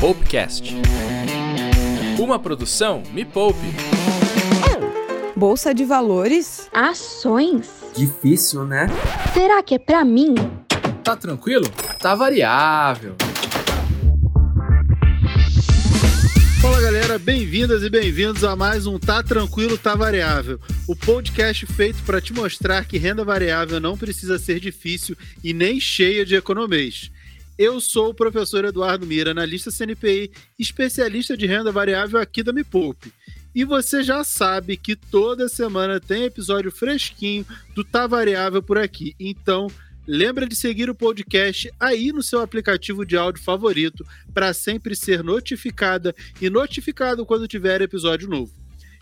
Poupecast. Uma produção Me Poupe. Bolsa de valores? Ações? Difícil, né? Será que é pra mim? Tá tranquilo? Tá variável. Fala galera, bem-vindas e bem-vindos a mais um Tá Tranquilo, Tá Variável, o podcast feito para te mostrar que renda variável não precisa ser difícil e nem cheia de economês. Eu sou o professor Eduardo Mira, analista CNPI, especialista de renda variável aqui da Me Poupe. E você já sabe que toda semana tem episódio fresquinho do Tá Variável por aqui. Então, lembra de seguir o podcast aí no seu aplicativo de áudio favorito para sempre ser notificada e notificado quando tiver episódio novo.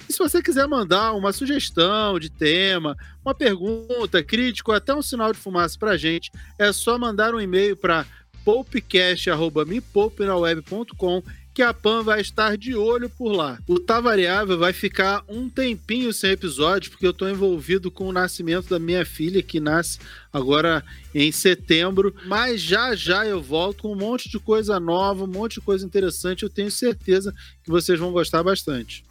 E se você quiser mandar uma sugestão de tema, uma pergunta, crítico, até um sinal de fumaça para gente, é só mandar um e-mail para poupecast.mepoupenaweb.com que a PAN vai estar de olho por lá. O Tá Variável vai ficar um tempinho sem episódio, porque eu estou envolvido com o nascimento da minha filha, que nasce agora em setembro. Mas já já eu volto com um monte de coisa nova, um monte de coisa interessante. Eu tenho certeza que vocês vão gostar bastante.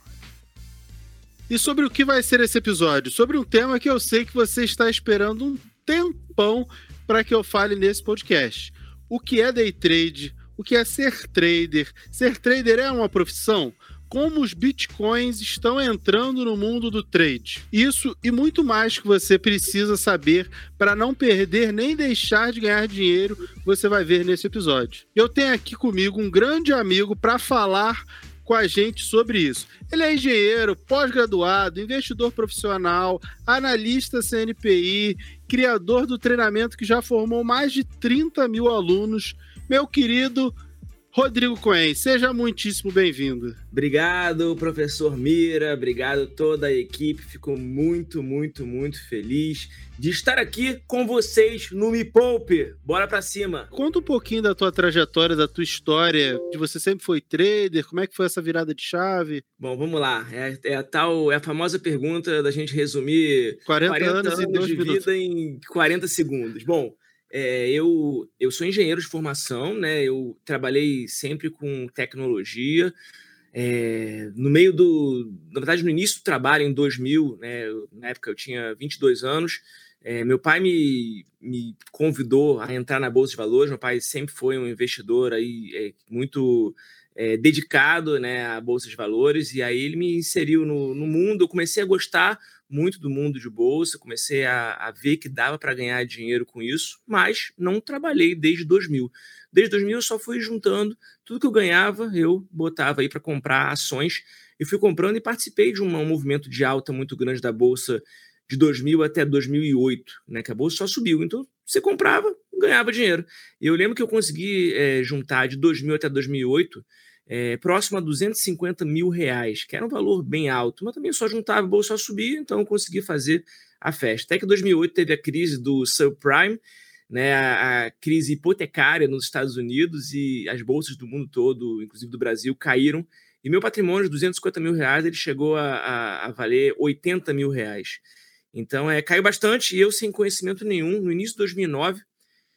E sobre o que vai ser esse episódio? Sobre um tema que eu sei que você está esperando um tempão para que eu fale nesse podcast o que é day trade, o que é ser trader. Ser trader é uma profissão? Como os bitcoins estão entrando no mundo do trade. Isso e muito mais que você precisa saber para não perder nem deixar de ganhar dinheiro, você vai ver nesse episódio. Eu tenho aqui comigo um grande amigo para falar com a gente sobre isso. Ele é engenheiro, pós-graduado, investidor profissional, analista CNPI, criador do treinamento que já formou mais de 30 mil alunos. Meu querido Rodrigo Cohen, seja muitíssimo bem-vindo. Obrigado, professor Mira, obrigado toda a equipe. Fico muito, muito, muito feliz de estar aqui com vocês no Me Poupe. Bora para cima. Conta um pouquinho da tua trajetória, da tua história, de você sempre foi trader, como é que foi essa virada de chave? Bom, vamos lá. É, é a tal, é a famosa pergunta da gente resumir 40, 40 anos, anos de minutos. vida em 40 segundos. Bom, é, eu, eu sou engenheiro de formação, né? Eu trabalhei sempre com tecnologia. É, no meio do. Na verdade, no início do trabalho, em 2000, né, na época eu tinha 22 anos, é, meu pai me, me convidou a entrar na Bolsa de Valores. Meu pai sempre foi um investidor aí, muito é, dedicado né, à Bolsa de Valores, e aí ele me inseriu no, no mundo. Eu comecei a gostar muito do mundo de bolsa, comecei a, a ver que dava para ganhar dinheiro com isso, mas não trabalhei desde 2000. Desde 2000 eu só fui juntando tudo que eu ganhava, eu botava aí para comprar ações e fui comprando e participei de um, um, movimento de alta muito grande da bolsa de 2000 até 2008, né, que a bolsa só subiu. Então você comprava, ganhava dinheiro. E eu lembro que eu consegui é, juntar de 2000 até 2008 é, próximo a 250 mil reais, que era um valor bem alto, mas também só juntava, o bolso só subia, então eu consegui fazer a festa. Até que 2008 teve a crise do subprime, né, a, a, crise hipotecária nos Estados Unidos e as bolsas do mundo todo, inclusive do Brasil, caíram. E meu patrimônio de 250 mil reais ele chegou a, a, a valer 80 mil reais. Então, é, caiu bastante e eu, sem conhecimento nenhum, no início de 2009,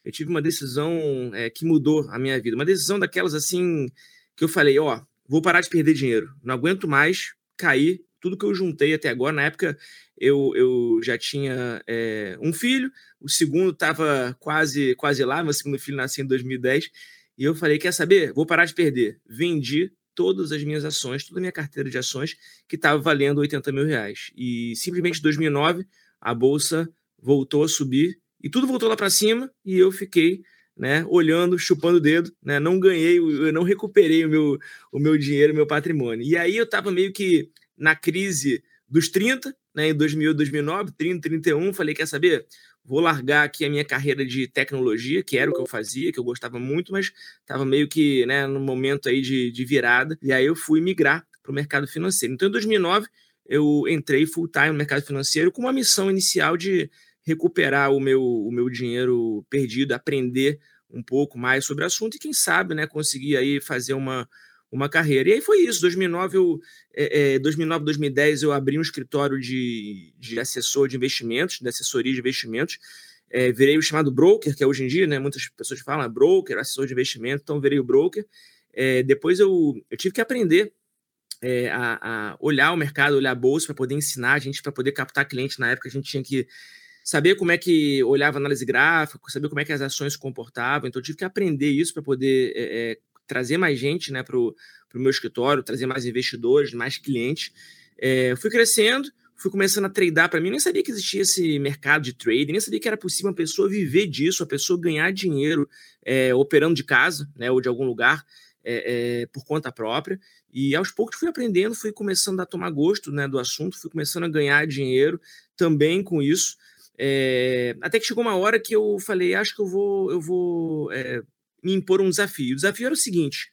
eu tive uma decisão é, que mudou a minha vida. Uma decisão daquelas assim que eu falei, ó, vou parar de perder dinheiro, não aguento mais cair tudo que eu juntei até agora. Na época eu, eu já tinha é, um filho, o segundo estava quase quase lá, meu segundo filho nasceu em 2010, e eu falei, quer saber? Vou parar de perder. Vendi todas as minhas ações, toda a minha carteira de ações, que estava valendo 80 mil reais. E simplesmente em 2009 a bolsa voltou a subir e tudo voltou lá para cima e eu fiquei né, olhando, chupando o dedo, né, não ganhei, eu não recuperei o meu, o meu dinheiro, o meu patrimônio. E aí eu estava meio que na crise dos 30, né, em 2000, 2009, 30, 31, falei, quer saber? Vou largar aqui a minha carreira de tecnologia, que era o que eu fazia, que eu gostava muito, mas estava meio que né, no momento aí de, de virada, e aí eu fui migrar para o mercado financeiro. Então, em 2009, eu entrei full time no mercado financeiro com uma missão inicial de recuperar o meu, o meu dinheiro perdido, aprender um pouco mais sobre o assunto e quem sabe, né, conseguir aí fazer uma, uma carreira. E aí foi isso, 2009, eu, é, é, 2009, 2010 eu abri um escritório de, de assessor de investimentos, de assessoria de investimentos, é, virei o chamado broker, que é hoje em dia, né, muitas pessoas falam é broker, assessor de investimento, então virei o broker, é, depois eu, eu tive que aprender é, a, a, olhar o mercado, olhar a bolsa para poder ensinar a gente, para poder captar cliente. Na época a gente tinha que saber como é que olhava análise gráfica, saber como é que as ações se comportavam. Então tive que aprender isso para poder é, é, trazer mais gente né, para o meu escritório, trazer mais investidores, mais clientes. É, fui crescendo, fui começando a tradar para mim, nem sabia que existia esse mercado de trading, nem sabia que era possível uma pessoa viver disso, a pessoa ganhar dinheiro é, operando de casa, né, ou de algum lugar é, por conta própria. E aos poucos fui aprendendo, fui começando a tomar gosto né, do assunto, fui começando a ganhar dinheiro também com isso. É, até que chegou uma hora que eu falei, acho que eu vou, eu vou é, me impor um desafio. O desafio era o seguinte: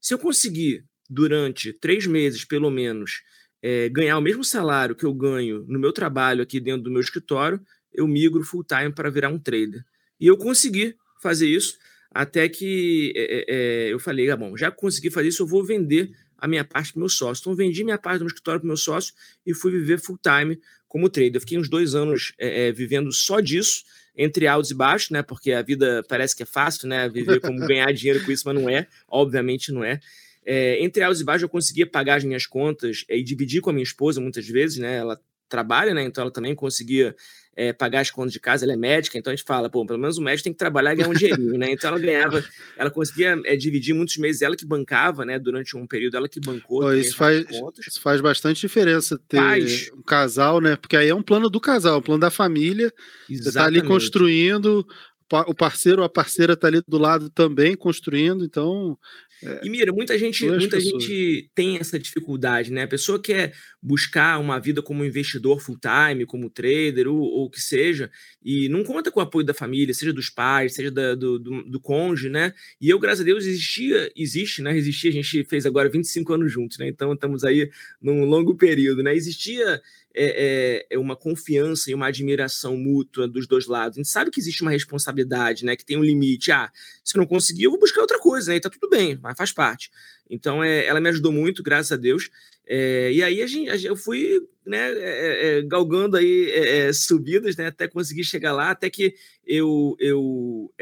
se eu conseguir durante três meses, pelo menos, é, ganhar o mesmo salário que eu ganho no meu trabalho aqui dentro do meu escritório, eu migro full time para virar um trader. E eu consegui fazer isso até que é, é, eu falei, ah, bom, já consegui fazer isso, eu vou vender a minha parte para o meu sócio. Então, vendi minha parte do meu escritório para o meu sócio e fui viver full time como trader. Eu fiquei uns dois anos é, vivendo só disso, entre altos e baixos, né? Porque a vida parece que é fácil, né? Viver como ganhar dinheiro com isso, mas não é. Obviamente não é. É, entre altos e baixos, eu conseguia pagar as minhas contas é, e dividir com a minha esposa muitas vezes, né? Ela trabalha, né? Então ela também conseguia é, pagar as contas de casa, ela é médica, então a gente fala, pô, pelo menos o médico tem que trabalhar e ganhar um dinheirinho, né? Então ela ganhava, ela conseguia é, dividir muitos meses, ela que bancava, né? Durante um período, ela que bancou. Pô, isso, faz, isso faz bastante diferença ter faz. um casal, né? Porque aí é um plano do casal, um plano da família. Exatamente. Você tá ali construindo, o parceiro ou a parceira está ali do lado também construindo, então. É, e mira, muita gente, muita gente tem essa dificuldade, né? A pessoa quer buscar uma vida como investidor full time, como trader, ou o que seja, e não conta com o apoio da família, seja dos pais, seja da, do, do, do cônjuge, né? E eu, graças a Deus, existia, existe, né? Existia, a gente fez agora 25 anos juntos, né? Então estamos aí num longo período, né? Existia é, é, é, uma confiança e uma admiração mútua dos dois lados. A gente sabe que existe uma responsabilidade, né? Que tem um limite. Ah, se eu não conseguir, eu vou buscar outra coisa, né? E tá tudo bem, mas faz parte. Então, é, ela me ajudou muito, graças a Deus. É, e aí a gente, eu fui né, é, é, galgando aí é, subidas, né? Até conseguir chegar lá, até que eu, eu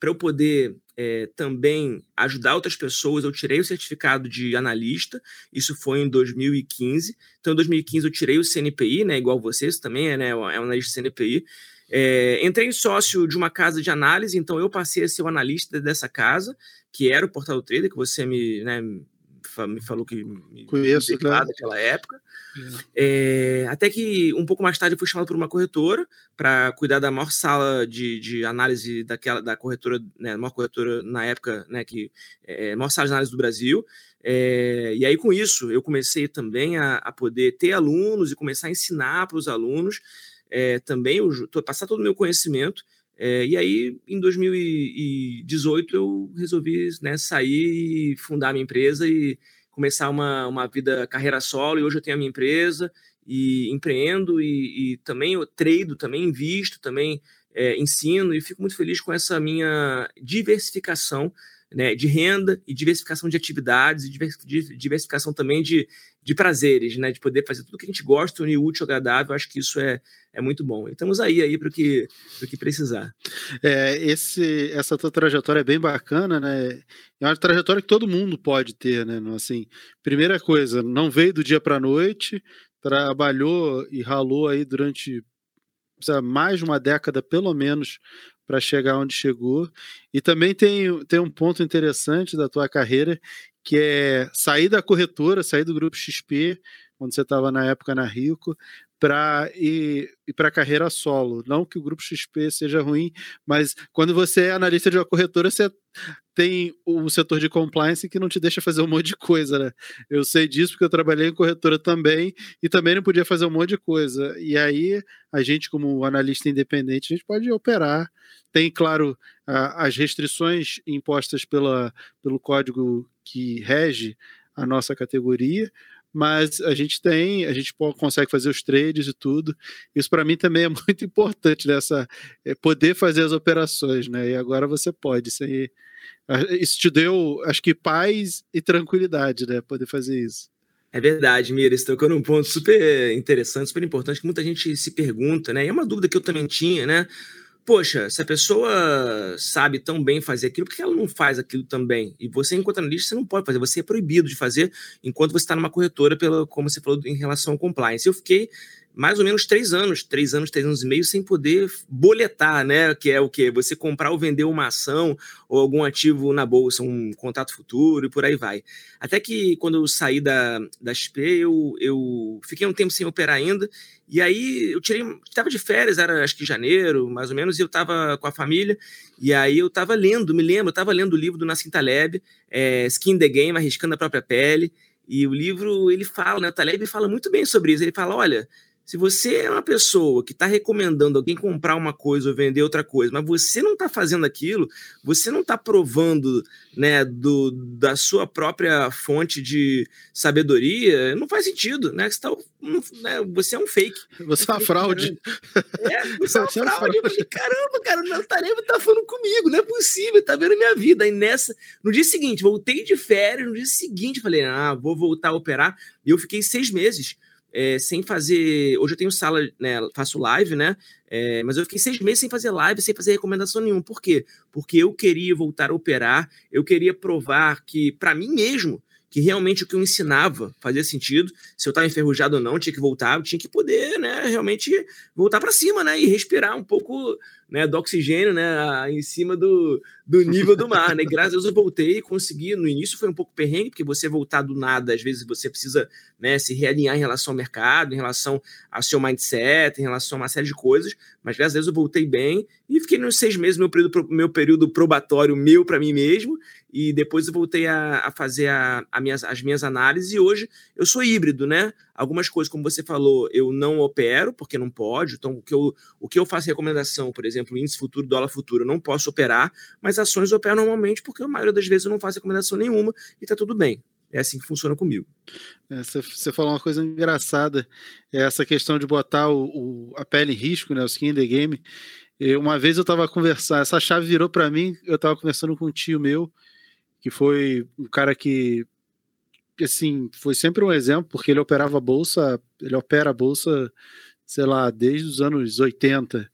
para eu poder é, também ajudar outras pessoas, eu tirei o certificado de analista, isso foi em 2015. Então, em 2015 eu tirei o CNPI, né, igual vocês também, é, né, é um analista CNPI. É, entrei em sócio de uma casa de análise, então eu passei a ser o analista dessa casa, que era o Portal Trader, que você me, né, me falou que me conheço né? naquela época. É. É, até que um pouco mais tarde eu fui chamado por uma corretora para cuidar da maior sala de, de análise daquela da corretora, né, maior corretora na época, né, que é, maior sala de análise do Brasil. É, e aí com isso eu comecei também a, a poder ter alunos e começar a ensinar para os alunos é, também, eu, passar todo o meu conhecimento é, e aí, em 2018, eu resolvi né, sair e fundar minha empresa e começar uma, uma vida, carreira solo. E hoje eu tenho a minha empresa e empreendo e, e também eu trado, também invisto, também é, ensino e fico muito feliz com essa minha diversificação né, de renda e diversificação de atividades e diversificação também de, de prazeres, né, de poder fazer tudo que a gente gosta, unir útil, agradável, acho que isso é, é muito bom. Estamos aí, aí para o que, que precisar. É, esse, essa tua trajetória é bem bacana, né? É uma trajetória que todo mundo pode ter, né? Assim, primeira coisa, não veio do dia para a noite, trabalhou e ralou aí durante mais de uma década, pelo menos, para chegar onde chegou. E também tem, tem um ponto interessante da tua carreira, que é sair da corretora, sair do grupo XP, quando você estava na época na Rico, para ir para carreira solo. Não que o grupo XP seja ruim, mas quando você é analista de uma corretora, você tem o setor de compliance que não te deixa fazer um monte de coisa, né? Eu sei disso porque eu trabalhei em corretora também e também não podia fazer um monte de coisa. E aí, a gente, como analista independente, a gente pode operar. Tem, claro, as restrições impostas pela, pelo código que rege a nossa categoria, mas a gente tem, a gente consegue fazer os trades e tudo. Isso para mim também é muito importante nessa é poder fazer as operações, né? E agora você pode. Isso, aí, isso te deu, acho que paz e tranquilidade, né? Poder fazer isso. É verdade, Mira, você tocou num ponto super interessante, super importante, que muita gente se pergunta, né? E é uma dúvida que eu também tinha, né? Poxa, se a pessoa sabe tão bem fazer aquilo, por que ela não faz aquilo também? E você, enquanto analista, você não pode fazer, você é proibido de fazer enquanto você está numa corretora, pela, como você falou, em relação ao compliance. Eu fiquei mais ou menos três anos, três anos, três anos e meio, sem poder boletar, né? Que é o que? Você comprar ou vender uma ação ou algum ativo na bolsa, um contrato futuro e por aí vai. Até que quando eu saí da, da XP, eu, eu fiquei um tempo sem operar ainda, e aí eu tirei, estava de férias, era acho que janeiro, mais ou menos, e eu estava com a família, e aí eu estava lendo, me lembro, eu estava lendo o livro do Nassim Taleb, é, Skin the Game, Arriscando a Própria Pele, e o livro, ele fala, né, o Taleb fala muito bem sobre isso, ele fala, olha, se você é uma pessoa que está recomendando alguém comprar uma coisa ou vender outra coisa, mas você não está fazendo aquilo, você não está provando né, do, da sua própria fonte de sabedoria, não faz sentido, né? Você, tá, né, você é um fake. Você é uma fraude. É, você é uma fraude. Eu falei, caramba, cara, o Tareva tá falando comigo, não é possível, tá vendo minha vida. Aí nessa, no dia seguinte, voltei de férias, no dia seguinte, falei, ah, vou voltar a operar. E eu fiquei seis meses é, sem fazer. Hoje eu tenho sala, né? Faço live, né? É, mas eu fiquei seis meses sem fazer live, sem fazer recomendação nenhuma. Por quê? Porque eu queria voltar a operar, eu queria provar que, para mim mesmo, que realmente o que eu ensinava fazia sentido. Se eu estava enferrujado ou não, tinha que voltar, eu tinha que poder, né, realmente voltar para cima, né, e respirar um pouco, né, do oxigênio, né, em cima do, do nível do mar, né. Graças a Deus eu voltei e consegui. No início foi um pouco perrengue, porque você voltar do nada, às vezes você precisa, né, se realinhar em relação ao mercado, em relação ao seu mindset, em relação a uma série de coisas. Mas graças a Deus eu voltei bem e fiquei nos seis meses meu período, meu período probatório meu para mim mesmo e depois eu voltei a, a fazer a, a minhas, as minhas análises e hoje eu sou híbrido, né? Algumas coisas, como você falou, eu não opero, porque não pode. Então, o que eu, o que eu faço recomendação, por exemplo, índice futuro, dólar futuro, eu não posso operar, mas ações eu opero normalmente, porque a maioria das vezes eu não faço recomendação nenhuma e tá tudo bem. É assim que funciona comigo. É, você, falou uma coisa engraçada, é essa questão de botar o, o, a pele em risco, né, o skin in the game. E uma vez eu estava conversando, essa chave virou para mim, eu estava conversando com um tio meu, que foi um cara que, assim, foi sempre um exemplo, porque ele operava a bolsa, ele opera a bolsa, sei lá, desde os anos 80.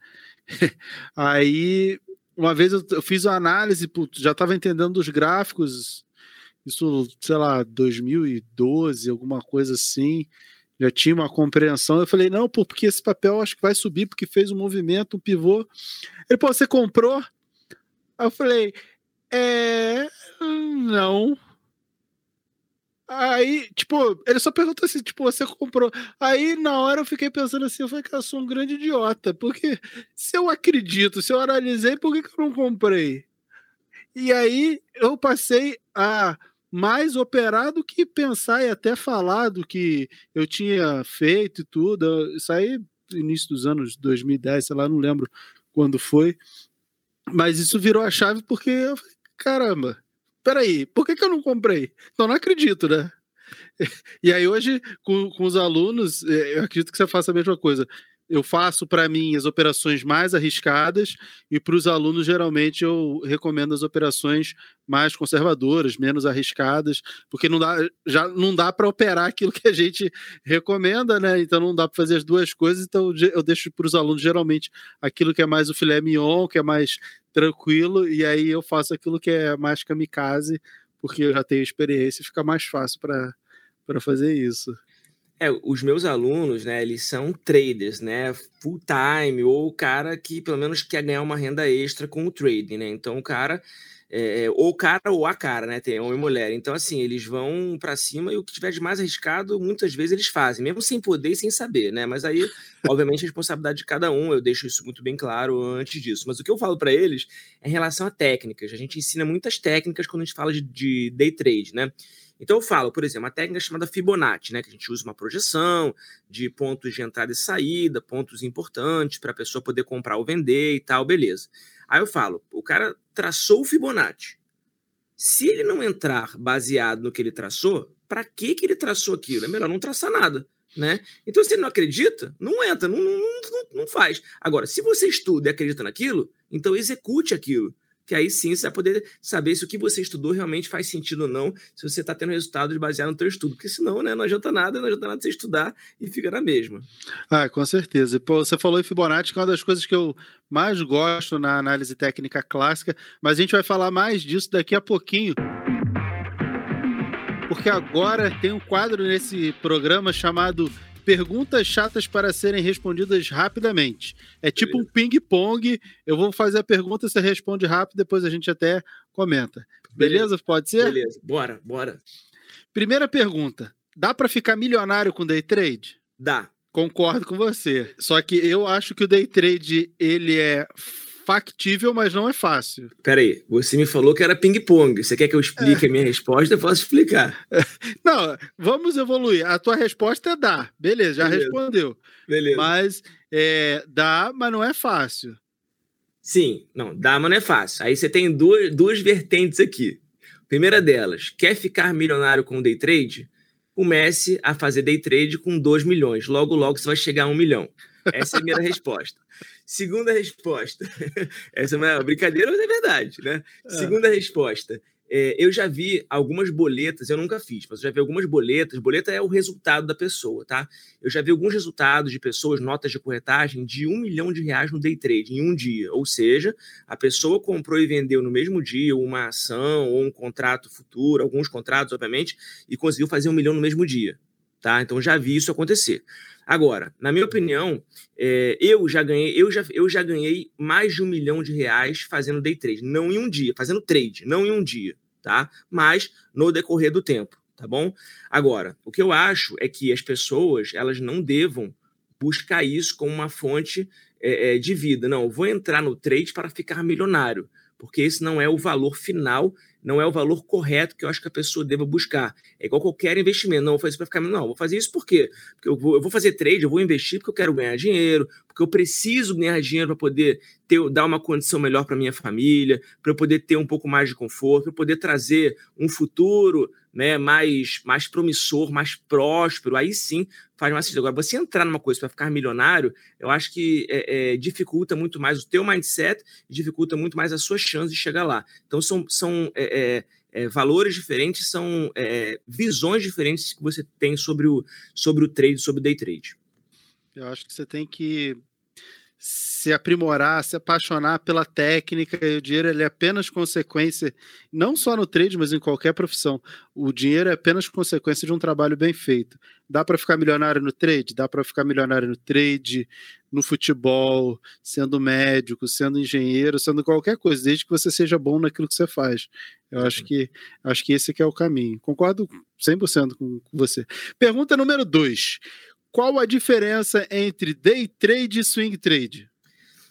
Aí, uma vez eu, fiz uma análise, já estava entendendo os gráficos, isso, sei lá, 2012, alguma coisa assim, já tinha uma compreensão. Eu falei, não, porque esse papel acho que vai subir, porque fez um movimento, um pivô. Ele, pô, você comprou? Aí eu falei, é. Não. Aí, tipo, ele só perguntou assim, tipo, você comprou. Aí, na hora, eu fiquei pensando assim, eu falei, que eu sou um grande idiota, porque se eu acredito, se eu analisei, por que, que eu não comprei? E aí, eu passei a mais operar do que pensar e até falar do que eu tinha feito e tudo. Isso aí, início dos anos 2010, sei lá, não lembro quando foi. Mas isso virou a chave porque eu falei, caramba, peraí, por que, que eu não comprei? Então não acredito, né? E aí hoje, com, com os alunos, é, eu acredito que você faça a mesma coisa eu faço para mim as operações mais arriscadas e para os alunos geralmente eu recomendo as operações mais conservadoras, menos arriscadas, porque não dá já não dá para operar aquilo que a gente recomenda, né? Então não dá para fazer as duas coisas, então eu deixo para os alunos geralmente aquilo que é mais o filé mignon, que é mais tranquilo, e aí eu faço aquilo que é mais kamikaze, porque eu já tenho experiência e fica mais fácil para para fazer isso. É, os meus alunos, né, eles são traders, né, full time, ou o cara que pelo menos quer ganhar uma renda extra com o trading, né? Então o cara, é, ou o cara ou a cara, né, tem homem e mulher. Então assim, eles vão para cima e o que tiver de mais arriscado, muitas vezes eles fazem, mesmo sem poder e sem saber, né? Mas aí, obviamente, a responsabilidade de cada um, eu deixo isso muito bem claro antes disso. Mas o que eu falo para eles é em relação a técnicas. A gente ensina muitas técnicas quando a gente fala de, de day trade, né? Então eu falo, por exemplo, uma técnica chamada Fibonacci, né, que a gente usa uma projeção de pontos de entrada e saída, pontos importantes para a pessoa poder comprar ou vender e tal, beleza. Aí eu falo, o cara traçou o Fibonacci. Se ele não entrar baseado no que ele traçou, para que que ele traçou aquilo? É melhor não traçar nada, né? Então se ele não acredita, não entra, não, não, não, não faz. Agora, se você estuda e acredita naquilo, então execute aquilo que aí sim você vai poder saber se o que você estudou realmente faz sentido ou não, se você está tendo resultados baseados no seu estudo, porque senão né, não adianta nada, não adianta nada você estudar e fica na mesma. Ah, com certeza. Pô, você falou em Fibonacci, que é uma das coisas que eu mais gosto na análise técnica clássica, mas a gente vai falar mais disso daqui a pouquinho porque agora tem um quadro nesse programa chamado Perguntas chatas para serem respondidas rapidamente. É tipo um ping-pong. Eu vou fazer a pergunta, você responde rápido, depois a gente até comenta. Beleza? Beleza. Pode ser? Beleza, bora, bora. Primeira pergunta: dá para ficar milionário com day trade? Dá. Concordo com você. Só que eu acho que o day trade ele é factível, mas não é fácil. Peraí, você me falou que era ping-pong. Você quer que eu explique é. a minha resposta? Eu posso explicar. Não, vamos evoluir. A tua resposta é dá. Beleza, já Beleza. respondeu. Beleza. Mas é, dá, mas não é fácil. Sim, não, dá, mas não é fácil. Aí você tem duas, duas vertentes aqui. Primeira delas, quer ficar milionário com day trade? Comece a fazer day trade com 2 milhões. Logo, logo você vai chegar a 1 um milhão. Essa é a minha resposta. Segunda resposta. Essa é uma brincadeira, mas é verdade, né? É. Segunda resposta. É, eu já vi algumas boletas, eu nunca fiz, mas eu já vi algumas boletas. Boleta é o resultado da pessoa, tá? Eu já vi alguns resultados de pessoas, notas de corretagem, de um milhão de reais no day trade em um dia. Ou seja, a pessoa comprou e vendeu no mesmo dia uma ação ou um contrato futuro, alguns contratos, obviamente, e conseguiu fazer um milhão no mesmo dia, tá? Então já vi isso acontecer. Agora, na minha opinião, é, eu já ganhei, eu já, eu já ganhei mais de um milhão de reais fazendo day trade, não em um dia, fazendo trade, não em um dia, tá? Mas no decorrer do tempo, tá bom? Agora, o que eu acho é que as pessoas elas não devam buscar isso como uma fonte é, é de vida. Não, vou entrar no trade para ficar milionário, porque esse não é o valor final não é o valor correto que eu acho que a pessoa deva buscar. É igual qualquer investimento. Não, vou fazer isso para ficar. Não, vou fazer isso por quê? Porque eu vou, eu vou fazer trade, eu vou investir porque eu quero ganhar dinheiro, porque eu preciso ganhar dinheiro para poder ter, dar uma condição melhor para minha família, para eu poder ter um pouco mais de conforto, para eu poder trazer um futuro né, mais, mais promissor, mais próspero. Aí sim faz mais sentido. Agora, você entrar numa coisa para ficar milionário, eu acho que é, é, dificulta muito mais o teu mindset, dificulta muito mais a sua chance de chegar lá. Então, são, são é, é, é valores diferentes, são é, visões diferentes que você tem sobre o, sobre o trade, sobre o day trade. Eu acho que você tem que se aprimorar, se apaixonar pela técnica e o dinheiro ele é apenas consequência, não só no trade, mas em qualquer profissão. O dinheiro é apenas consequência de um trabalho bem feito. Dá para ficar milionário no trade? Dá para ficar milionário no trade, no futebol, sendo médico, sendo engenheiro, sendo qualquer coisa, desde que você seja bom naquilo que você faz. Eu acho que acho que esse que é o caminho. Concordo 100% com, com você. Pergunta número 2 qual a diferença entre day trade e swing trade?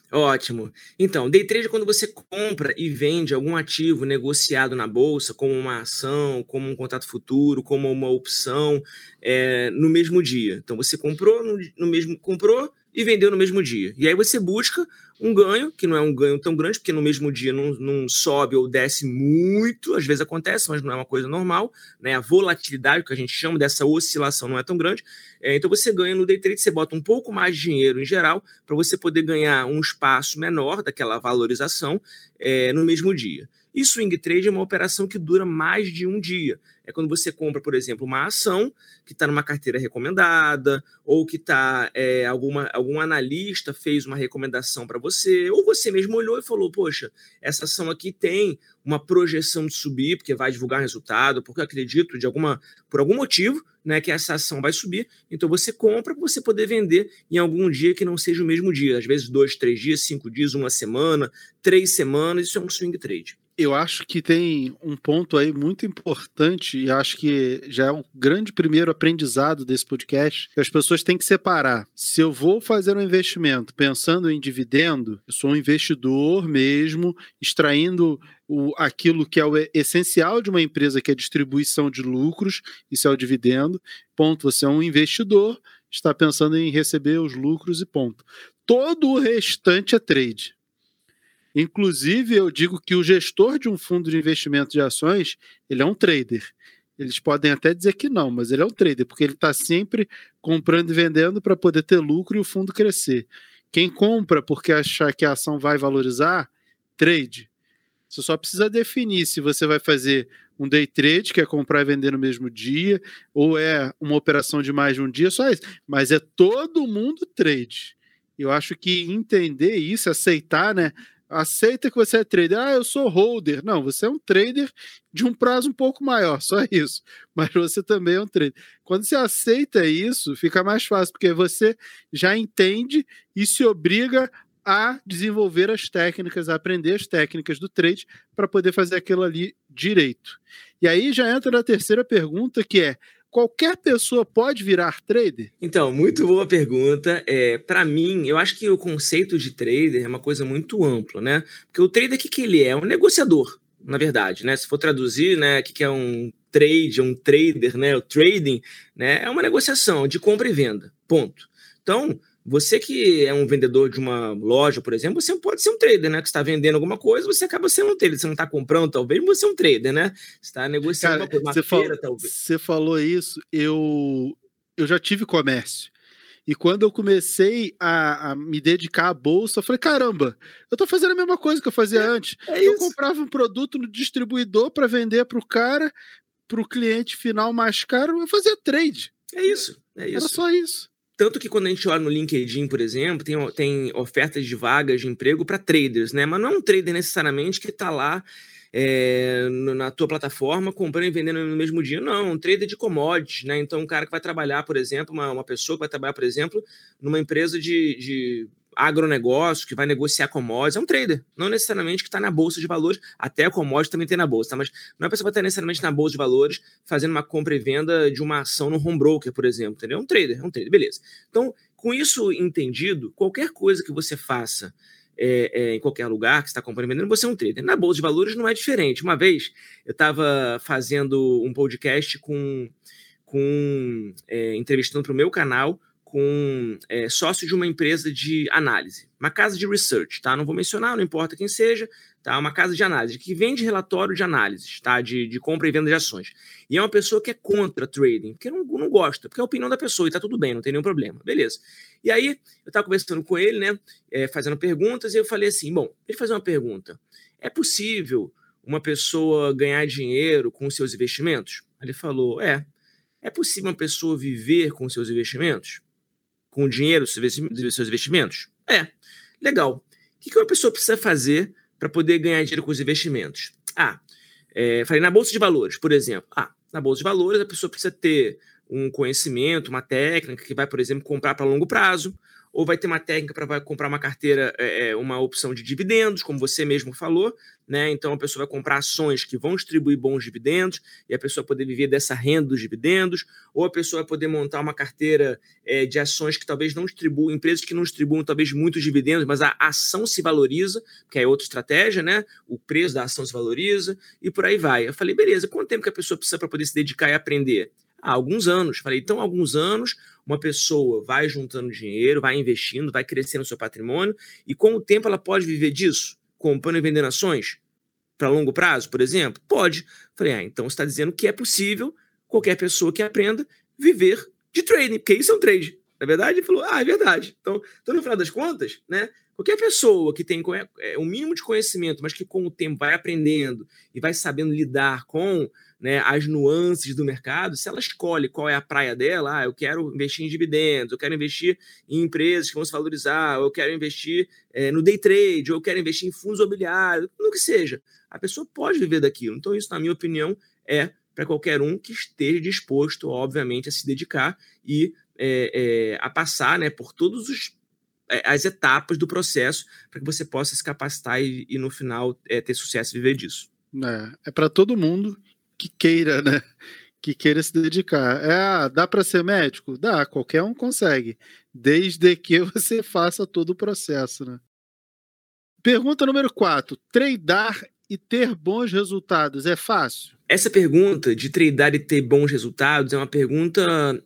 Ótimo. Então, day trade é quando você compra e vende algum ativo negociado na bolsa, como uma ação, como um contrato futuro, como uma opção, é, no mesmo dia. Então, você comprou no, no mesmo comprou e vendeu no mesmo dia. E aí você busca um ganho, que não é um ganho tão grande, porque no mesmo dia não, não sobe ou desce muito, às vezes acontece, mas não é uma coisa normal, né? A volatilidade, que a gente chama dessa oscilação, não é tão grande. É, então você ganha no day trade, você bota um pouco mais de dinheiro em geral, para você poder ganhar um espaço menor daquela valorização é, no mesmo dia. E swing trade é uma operação que dura mais de um dia. É quando você compra, por exemplo, uma ação que está numa carteira recomendada, ou que está é, alguma algum analista fez uma recomendação para você, ou você mesmo olhou e falou: Poxa, essa ação aqui tem uma projeção de subir, porque vai divulgar resultado, porque eu acredito de alguma, por algum motivo, né, que essa ação vai subir. Então você compra para você poder vender em algum dia que não seja o mesmo dia. Às vezes, dois, três dias, cinco dias, uma semana, três semanas. Isso é um swing trade eu acho que tem um ponto aí muito importante e acho que já é um grande primeiro aprendizado desse podcast. Que as pessoas têm que separar. Se eu vou fazer um investimento pensando em dividendo, eu sou um investidor mesmo, extraindo o, aquilo que é o essencial de uma empresa, que é a distribuição de lucros, isso é o dividendo. Ponto. Você é um investidor, está pensando em receber os lucros e ponto. Todo o restante é trade. Inclusive, eu digo que o gestor de um fundo de investimento de ações, ele é um trader. Eles podem até dizer que não, mas ele é um trader, porque ele está sempre comprando e vendendo para poder ter lucro e o fundo crescer. Quem compra porque achar que a ação vai valorizar, trade. Você só precisa definir se você vai fazer um day trade, que é comprar e vender no mesmo dia, ou é uma operação de mais de um dia, só isso. Mas é todo mundo trade. Eu acho que entender isso, aceitar, né? Aceita que você é trader. Ah, eu sou holder. Não, você é um trader de um prazo um pouco maior, só isso. Mas você também é um trader. Quando você aceita isso, fica mais fácil, porque você já entende e se obriga a desenvolver as técnicas, a aprender as técnicas do trade para poder fazer aquilo ali direito. E aí já entra na terceira pergunta, que é: qualquer pessoa pode virar trader? Então, muito boa pergunta. É, para mim, eu acho que o conceito de trader é uma coisa muito ampla, né? Porque o trader, o que, que ele é? É um negociador, na verdade, né? Se for traduzir, né, o que, que é um trade, um trader, né? O trading, né? É uma negociação de compra e venda. Ponto. Então, você que é um vendedor de uma loja, por exemplo, você pode ser um trader, né? Que está vendendo alguma coisa, você acaba sendo um trader. Você não está comprando, talvez, você é um trader, né? Você está negociando Cara, uma coisa, uma você feira, falou, talvez. Você falou isso, eu, eu já tive comércio. E quando eu comecei a, a me dedicar à bolsa, eu falei: caramba, eu estou fazendo a mesma coisa que eu fazia antes. É eu isso. comprava um produto no distribuidor para vender para o cara, para o cliente final mais caro, eu fazia trade. É isso. É Era isso. só isso. Tanto que quando a gente olha no LinkedIn, por exemplo, tem, tem ofertas de vagas de emprego para traders, né? Mas não é um trader necessariamente que está lá é, na tua plataforma comprando e vendendo no mesmo dia. Não, um trader de commodities, né? Então, um cara que vai trabalhar, por exemplo, uma, uma pessoa que vai trabalhar, por exemplo, numa empresa de, de agronegócio, que vai negociar commodities, é um trader. Não necessariamente que está na bolsa de valores, até a commodity também tem na bolsa, tá? Mas não é a pessoa que estar necessariamente na bolsa de valores fazendo uma compra e venda de uma ação no home broker, por exemplo, entendeu? É um trader, é um trader, beleza. Então, com isso entendido, qualquer coisa que você faça é, é, em qualquer lugar que está comprando e vendendo, você é um trader. Na Bolsa de Valores não é diferente. Uma vez eu estava fazendo um podcast com, com é, entrevistando para o meu canal com é, sócio de uma empresa de análise, uma casa de research, tá? Não vou mencionar, não importa quem seja, tá? Uma casa de análise que vende relatório de análises, tá? De, de compra e venda de ações. E é uma pessoa que é contra trading, porque não, não gosta, porque é a opinião da pessoa e tá tudo bem, não tem nenhum problema, beleza. E aí eu estava conversando com ele, né? é, fazendo perguntas, e eu falei assim: bom, eu fazer uma pergunta. É possível uma pessoa ganhar dinheiro com seus investimentos? Ele falou: é. É possível uma pessoa viver com seus investimentos? Com o dinheiro dos seus investimentos? É. Legal. O que que uma pessoa precisa fazer para poder ganhar dinheiro com os investimentos? Ah, é, falei na Bolsa de Valores, por exemplo. Ah, na Bolsa de Valores a pessoa precisa ter um conhecimento, uma técnica que vai, por exemplo, comprar para longo prazo, ou vai ter uma técnica para comprar uma carteira, é, é, uma opção de dividendos, como você mesmo falou, né? Então a pessoa vai comprar ações que vão distribuir bons dividendos e a pessoa poder viver dessa renda dos dividendos, ou a pessoa vai poder montar uma carteira é, de ações que talvez não distribuam, empresas que não distribuam talvez muitos dividendos, mas a ação se valoriza, que é outra estratégia, né? O preço da ação se valoriza e por aí vai. Eu falei, beleza, quanto tempo que a pessoa precisa para poder se dedicar e aprender? Há alguns anos. Falei, então, alguns anos, uma pessoa vai juntando dinheiro, vai investindo, vai crescendo seu patrimônio, e com o tempo ela pode viver disso, comprando e vendendo ações para longo prazo, por exemplo? Pode. Falei, ah, então está dizendo que é possível qualquer pessoa que aprenda viver de trading, porque isso é um trade. Na verdade, ele falou, ah, é verdade. Então, então, no final das contas, né? Qualquer pessoa que tem conhe- é, um mínimo de conhecimento, mas que com o tempo vai aprendendo e vai sabendo lidar com né, as nuances do mercado, se ela escolhe qual é a praia dela, ah, eu quero investir em dividendos, eu quero investir em empresas que vão se valorizar, eu quero investir eh, no day trade, ou eu quero investir em fundos imobiliários, no que seja. A pessoa pode viver daquilo. Então, isso, na minha opinião, é para qualquer um que esteja disposto, obviamente, a se dedicar e eh, eh, a passar né, por eh, as etapas do processo para que você possa se capacitar e, e no final ter sucesso e viver disso. É, é para todo mundo que queira, né? Que queira se dedicar. É, ah, dá para ser médico? Dá, qualquer um consegue, desde que você faça todo o processo, né? Pergunta número 4. Tradar e ter bons resultados é fácil? Essa pergunta de tradar e ter bons resultados é uma pergunta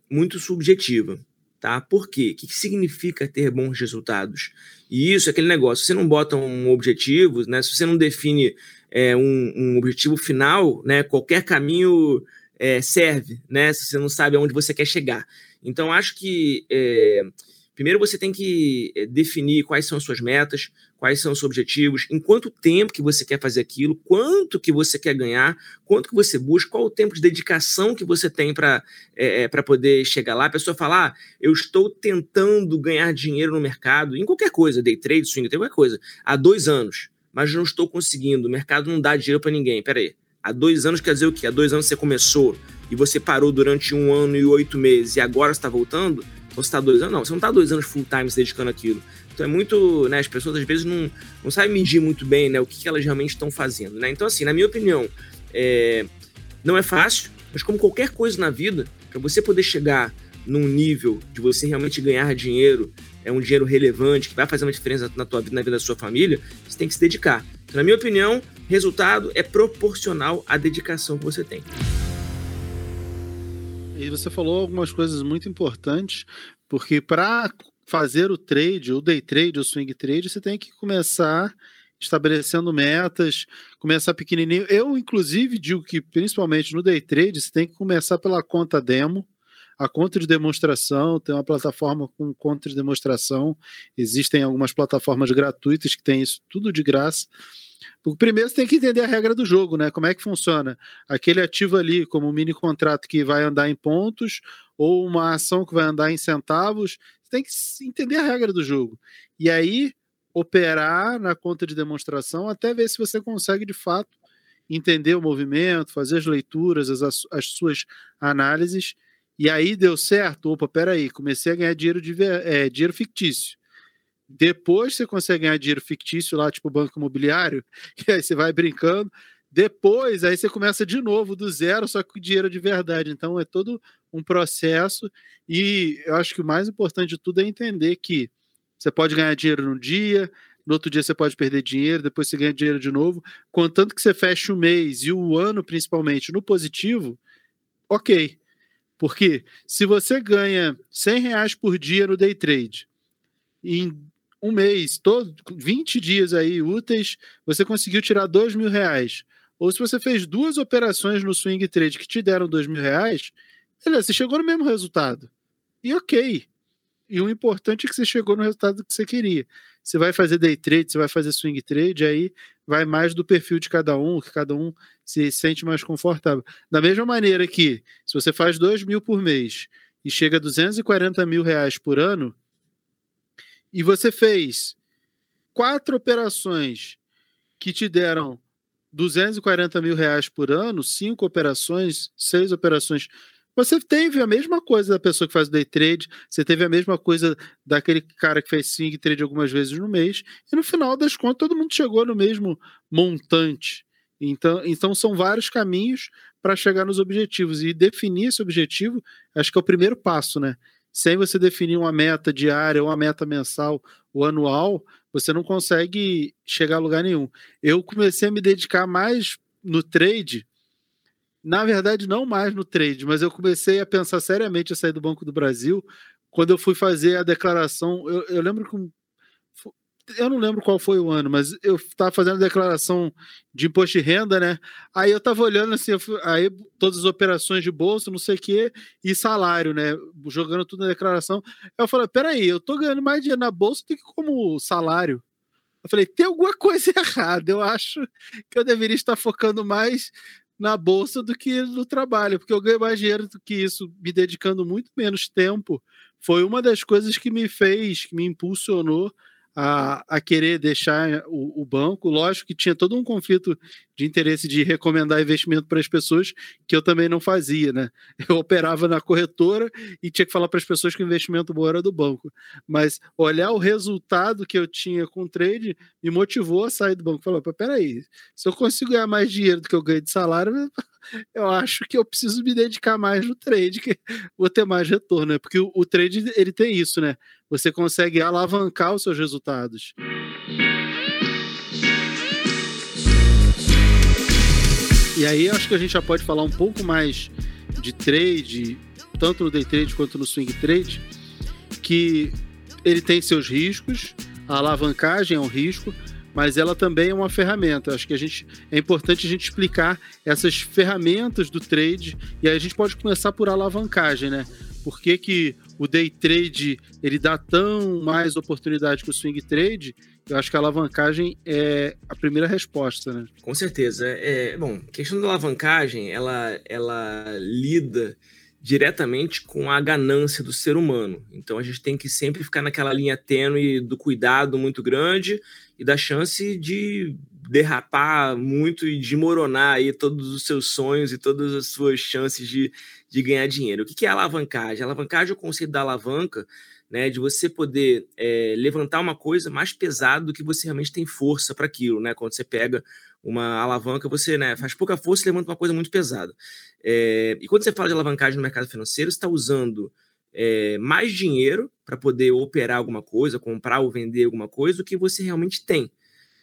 muito subjetiva, tá? Por quê? O que significa ter bons resultados? E isso é aquele negócio, se você não bota um objetivo, né? Se você não define é, um, um objetivo final, né? Qualquer caminho é, serve, né? Se você não sabe aonde você quer chegar. Então, acho que, é, Primeiro você tem que eh, definir quais são as suas metas, quais são os seus objetivos, em quanto tempo que você quer fazer aquilo, quanto que você quer ganhar, quanto que você busca, qual o tempo de dedicação que você tem para é, para poder chegar lá. A pessoa fala, ah, eu estou tentando ganhar dinheiro no mercado, em qualquer coisa, day trade, swing, qualquer coisa, há dois anos, mas não estou conseguindo, o mercado não dá dinheiro para ninguém. Pera aí, há dois anos quer dizer o quê? Há dois anos você começou e você parou durante um ano e oito meses e agora está voltando? Você está dois anos? Não, você não está dois anos full time se dedicando àquilo. Então é muito, né? As pessoas às vezes não, não sabem medir muito bem, né? O que, que elas realmente estão fazendo, né? Então, assim, na minha opinião, é, não é fácil, mas como qualquer coisa na vida, para você poder chegar num nível de você realmente ganhar dinheiro, é um dinheiro relevante, que vai fazer uma diferença na tua vida, na vida da sua família, você tem que se dedicar. Então, na minha opinião, resultado é proporcional à dedicação que você tem. E você falou algumas coisas muito importantes, porque para fazer o trade, o day trade, o swing trade, você tem que começar estabelecendo metas, começar pequenininho. Eu, inclusive, digo que, principalmente no day trade, você tem que começar pela conta demo, a conta de demonstração, tem uma plataforma com conta de demonstração, existem algumas plataformas gratuitas que têm isso tudo de graça. Porque primeiro você tem que entender a regra do jogo, né? Como é que funciona? Aquele ativo ali, como um mini contrato que vai andar em pontos, ou uma ação que vai andar em centavos, você tem que entender a regra do jogo. E aí operar na conta de demonstração até ver se você consegue de fato entender o movimento, fazer as leituras, as, as suas análises. E aí deu certo. Opa, peraí, comecei a ganhar dinheiro, de, é, dinheiro fictício depois você consegue ganhar dinheiro fictício lá, tipo banco imobiliário, e aí você vai brincando. Depois, aí você começa de novo do zero, só com dinheiro de verdade. Então é todo um processo. E eu acho que o mais importante de tudo é entender que você pode ganhar dinheiro num dia, no outro dia você pode perder dinheiro, depois você ganha dinheiro de novo. Contanto que você feche o mês e o ano, principalmente, no positivo, ok. Porque se você ganha 100 reais por dia no day trade, em um mês, todo, 20 dias aí úteis, você conseguiu tirar dois mil reais. Ou se você fez duas operações no swing trade que te deram dois mil reais, você chegou no mesmo resultado. E ok. E o importante é que você chegou no resultado que você queria. Você vai fazer day trade, você vai fazer swing trade, aí vai mais do perfil de cada um, que cada um se sente mais confortável. Da mesma maneira que, se você faz dois mil por mês e chega a 240 mil reais por ano, e você fez quatro operações que te deram 240 mil reais por ano, cinco operações, seis operações, você teve a mesma coisa da pessoa que faz day trade, você teve a mesma coisa daquele cara que fez swing trade algumas vezes no mês, e no final das contas todo mundo chegou no mesmo montante. Então, então são vários caminhos para chegar nos objetivos e definir esse objetivo, acho que é o primeiro passo, né? sem você definir uma meta diária, uma meta mensal ou anual, você não consegue chegar a lugar nenhum. Eu comecei a me dedicar mais no trade, na verdade, não mais no trade, mas eu comecei a pensar seriamente a sair do Banco do Brasil quando eu fui fazer a declaração. Eu, eu lembro que eu não lembro qual foi o ano, mas eu estava fazendo declaração de imposto de renda, né? Aí eu estava olhando assim, fui, aí todas as operações de bolsa, não sei o quê, e salário, né? Jogando tudo na declaração. Eu falei, peraí, eu tô ganhando mais dinheiro na bolsa do que como salário. Eu falei, tem alguma coisa errada. Eu acho que eu deveria estar focando mais na bolsa do que no trabalho, porque eu ganho mais dinheiro do que isso, me dedicando muito menos tempo. Foi uma das coisas que me fez, que me impulsionou a, a querer deixar o, o, banco. Lógico que tinha todo um conflito de interesse de recomendar investimento para as pessoas que eu também não fazia, né? Eu operava na corretora e tinha que falar para as pessoas que o investimento bom era do banco. Mas olhar o resultado que eu tinha com o trade me motivou a sair do banco. Falar, peraí, se eu consigo ganhar mais dinheiro do que eu ganho de salário, eu acho que eu preciso me dedicar mais no trade, que vou ter mais retorno, né? Porque o, o trade ele tem isso, né? Você consegue alavancar os seus resultados. E aí acho que a gente já pode falar um pouco mais de trade, tanto no day trade quanto no swing trade, que ele tem seus riscos, a alavancagem é um risco, mas ela também é uma ferramenta. Acho que a gente é importante a gente explicar essas ferramentas do trade e aí a gente pode começar por alavancagem, né? Por que, que o day trade ele dá tão mais oportunidade que o swing trade, eu acho que a alavancagem é a primeira resposta, né? Com certeza. É, bom, a questão da alavancagem, ela, ela lida diretamente com a ganância do ser humano. Então a gente tem que sempre ficar naquela linha tênue do cuidado muito grande e da chance de derrapar muito e desmoronar aí todos os seus sonhos e todas as suas chances de, de ganhar dinheiro. O que é alavancagem? Alavancagem é o conceito da alavanca, né, de você poder é, levantar uma coisa mais pesada do que você realmente tem força para aquilo, né? Quando você pega uma alavanca, você né, faz pouca força e levanta uma coisa muito pesada. É, e quando você fala de alavancagem no mercado financeiro, você está usando é, mais dinheiro para poder operar alguma coisa, comprar ou vender alguma coisa, do que você realmente tem.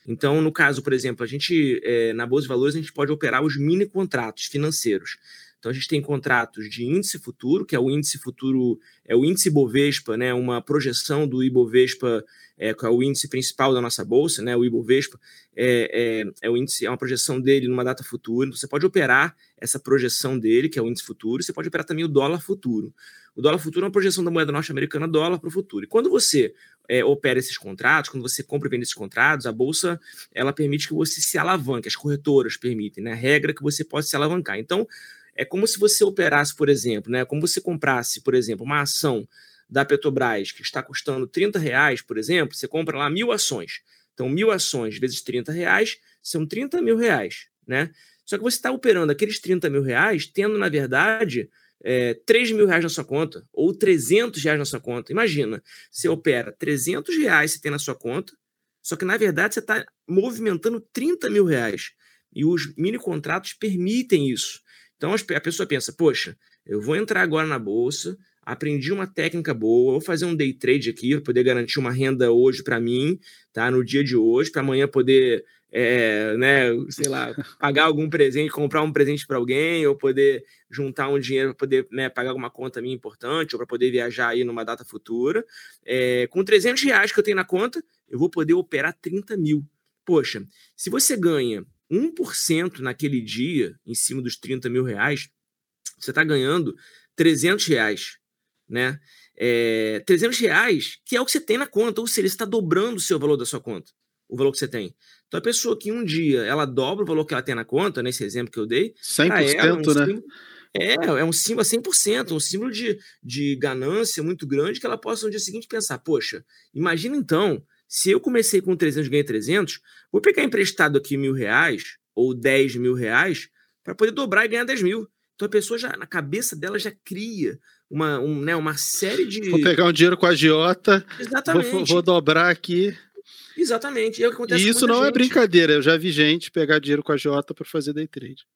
Então, no caso, por exemplo, a gente, é, na Bolsa de Valores, a gente pode operar os mini contratos financeiros. Então, a gente tem contratos de índice futuro, que é o índice futuro, é o índice Ibovespa, né, uma projeção do Ibovespa, é, que é o índice principal da nossa bolsa, né, o Ibovespa, é, é, é, o índice, é uma projeção dele numa data futura. Então, você pode operar essa projeção dele, que é o índice futuro, você pode operar também o dólar futuro. O dólar futuro é uma projeção da moeda norte-americana dólar para o futuro. E quando você é, opera esses contratos, quando você compra e vende esses contratos, a bolsa ela permite que você se alavanque, as corretoras permitem, né? A regra é que você pode se alavancar. Então, é como se você operasse, por exemplo, né? Como você comprasse, por exemplo, uma ação da Petrobras que está custando 30 reais, por exemplo, você compra lá mil ações. Então, mil ações vezes 30 reais são 30 mil reais, né? Só que você está operando aqueles 30 mil reais, tendo, na verdade, é, 3 mil reais na sua conta ou 300 reais na sua conta. Imagina, você opera 300 reais você tem na sua conta, só que, na verdade, você está movimentando 30 mil reais. E os mini contratos permitem isso. Então a pessoa pensa, poxa, eu vou entrar agora na bolsa, aprendi uma técnica boa, vou fazer um day trade aqui para poder garantir uma renda hoje para mim, tá? No dia de hoje, para amanhã poder, é, né, sei lá, pagar algum presente, comprar um presente para alguém, ou poder juntar um dinheiro para poder né, pagar alguma conta minha importante, ou para poder viajar aí numa data futura. É, com 300 reais que eu tenho na conta, eu vou poder operar 30 mil. Poxa, se você ganha 1% naquele dia, em cima dos 30 mil reais, você está ganhando 300 reais, né? É, 300 reais, que é o que você tem na conta, ou seja, você está dobrando o seu valor da sua conta, o valor que você tem. Então, a pessoa que um dia ela dobra o valor que ela tem na conta, nesse exemplo que eu dei, 100%, ela, é um né? Símbolo, é, é um símbolo a 100%, um símbolo de, de ganância muito grande que ela possa no dia seguinte pensar, poxa, imagina então se eu comecei com 300 e ganhei 300, vou pegar emprestado aqui mil reais ou 10 mil reais para poder dobrar e ganhar 10 mil. Então a pessoa já, na cabeça dela, já cria uma, um, né, uma série de. Vou pegar um dinheiro com a agiota, Exatamente. Vou, vou dobrar aqui. Exatamente. E, é e isso não é gente. é brincadeira. Eu já vi gente pegar dinheiro com a agiota para fazer day trade.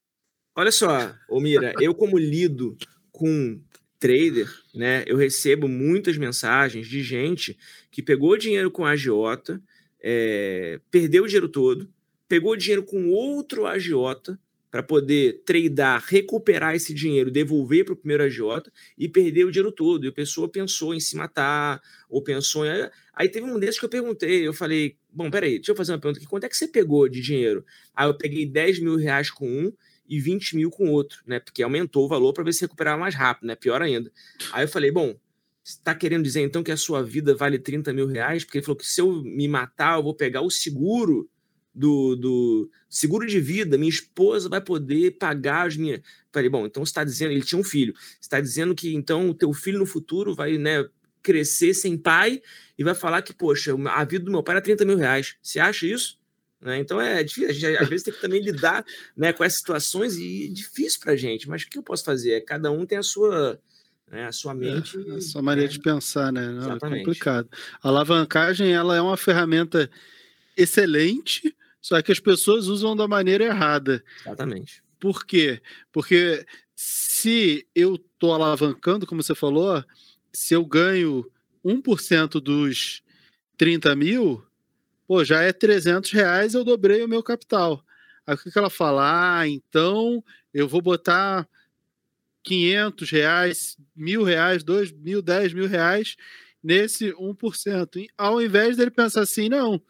Olha só, Omira, eu como lido com trader, né, eu recebo muitas mensagens de gente que pegou dinheiro com agiota, é, perdeu o dinheiro todo, pegou dinheiro com outro agiota para poder tradar, recuperar esse dinheiro, devolver para o primeiro agiota e perder o dinheiro todo. E a pessoa pensou em se matar, ou pensou em. Aí teve um desses que eu perguntei, eu falei, bom, peraí, deixa eu fazer uma pergunta aqui, quanto é que você pegou de dinheiro? Aí eu peguei 10 mil reais com um e 20 mil com outro, né? Porque aumentou o valor para ver se recuperava mais rápido, né? Pior ainda. Aí eu falei, bom, está querendo dizer então que a sua vida vale 30 mil reais? Porque ele falou que se eu me matar, eu vou pegar o seguro do, do seguro de vida, minha esposa vai poder pagar as minhas. Falei, bom, então está dizendo, ele tinha um filho, está dizendo que então o teu filho no futuro vai, né, crescer sem pai e vai falar que, poxa, a vida do meu pai era 30 mil reais. Você acha isso? Né? Então é difícil, a gente às vezes tem que também lidar né, com essas situações e é difícil para a gente, mas o que eu posso fazer? Cada um tem a sua, né, a sua mente. É, a sua maneira né? de pensar, né? Não, é complicado. A alavancagem ela é uma ferramenta excelente, só que as pessoas usam da maneira errada. Exatamente. Por quê? Porque se eu estou alavancando, como você falou, se eu ganho 1% dos 30 mil, pô, já é 300 reais, eu dobrei o meu capital. Aí o que ela fala? Ah, então eu vou botar 500 reais, mil reais, dois mil, dez mil reais nesse 1%. E, ao invés dele pensar assim, não,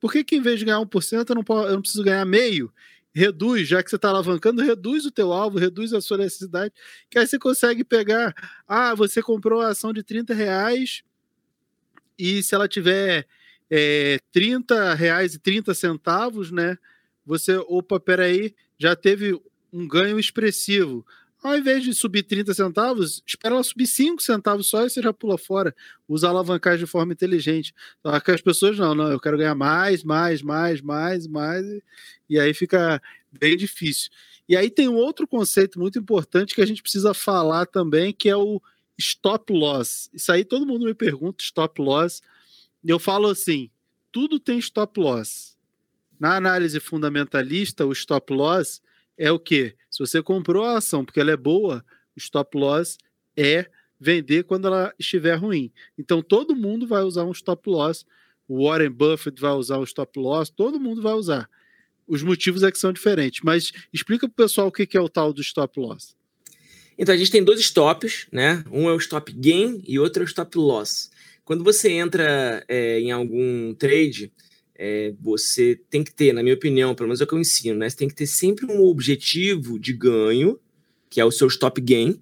por que, que em vez de ganhar 1%, eu não, posso, eu não preciso ganhar meio? reduz, já que você está alavancando, reduz o teu alvo, reduz a sua necessidade, que aí você consegue pegar, ah, você comprou a ação de 30 reais e se ela tiver é, 30 reais e 30 centavos, né, você, opa, peraí, já teve um ganho expressivo. Ao invés de subir 30 centavos, espera ela subir 5 centavos só e você já pula fora. Usa alavancagem de forma inteligente. Então, as pessoas não, não, eu quero ganhar mais, mais, mais, mais, mais, e aí fica bem difícil. E aí tem um outro conceito muito importante que a gente precisa falar também, que é o stop loss. Isso aí todo mundo me pergunta, stop loss. Eu falo assim, tudo tem stop loss. Na análise fundamentalista, o stop loss é o quê? Se você comprou a ação porque ela é boa, o stop loss é vender quando ela estiver ruim. Então todo mundo vai usar um stop loss. O Warren Buffett vai usar um stop loss, todo mundo vai usar. Os motivos é que são diferentes. Mas explica para o pessoal o que é o tal do stop loss. Então a gente tem dois stops, né? Um é o stop gain e outro é o stop loss. Quando você entra é, em algum trade, é, você tem que ter, na minha opinião, pelo menos é o que eu ensino, né? Você tem que ter sempre um objetivo de ganho, que é o seu stop gain,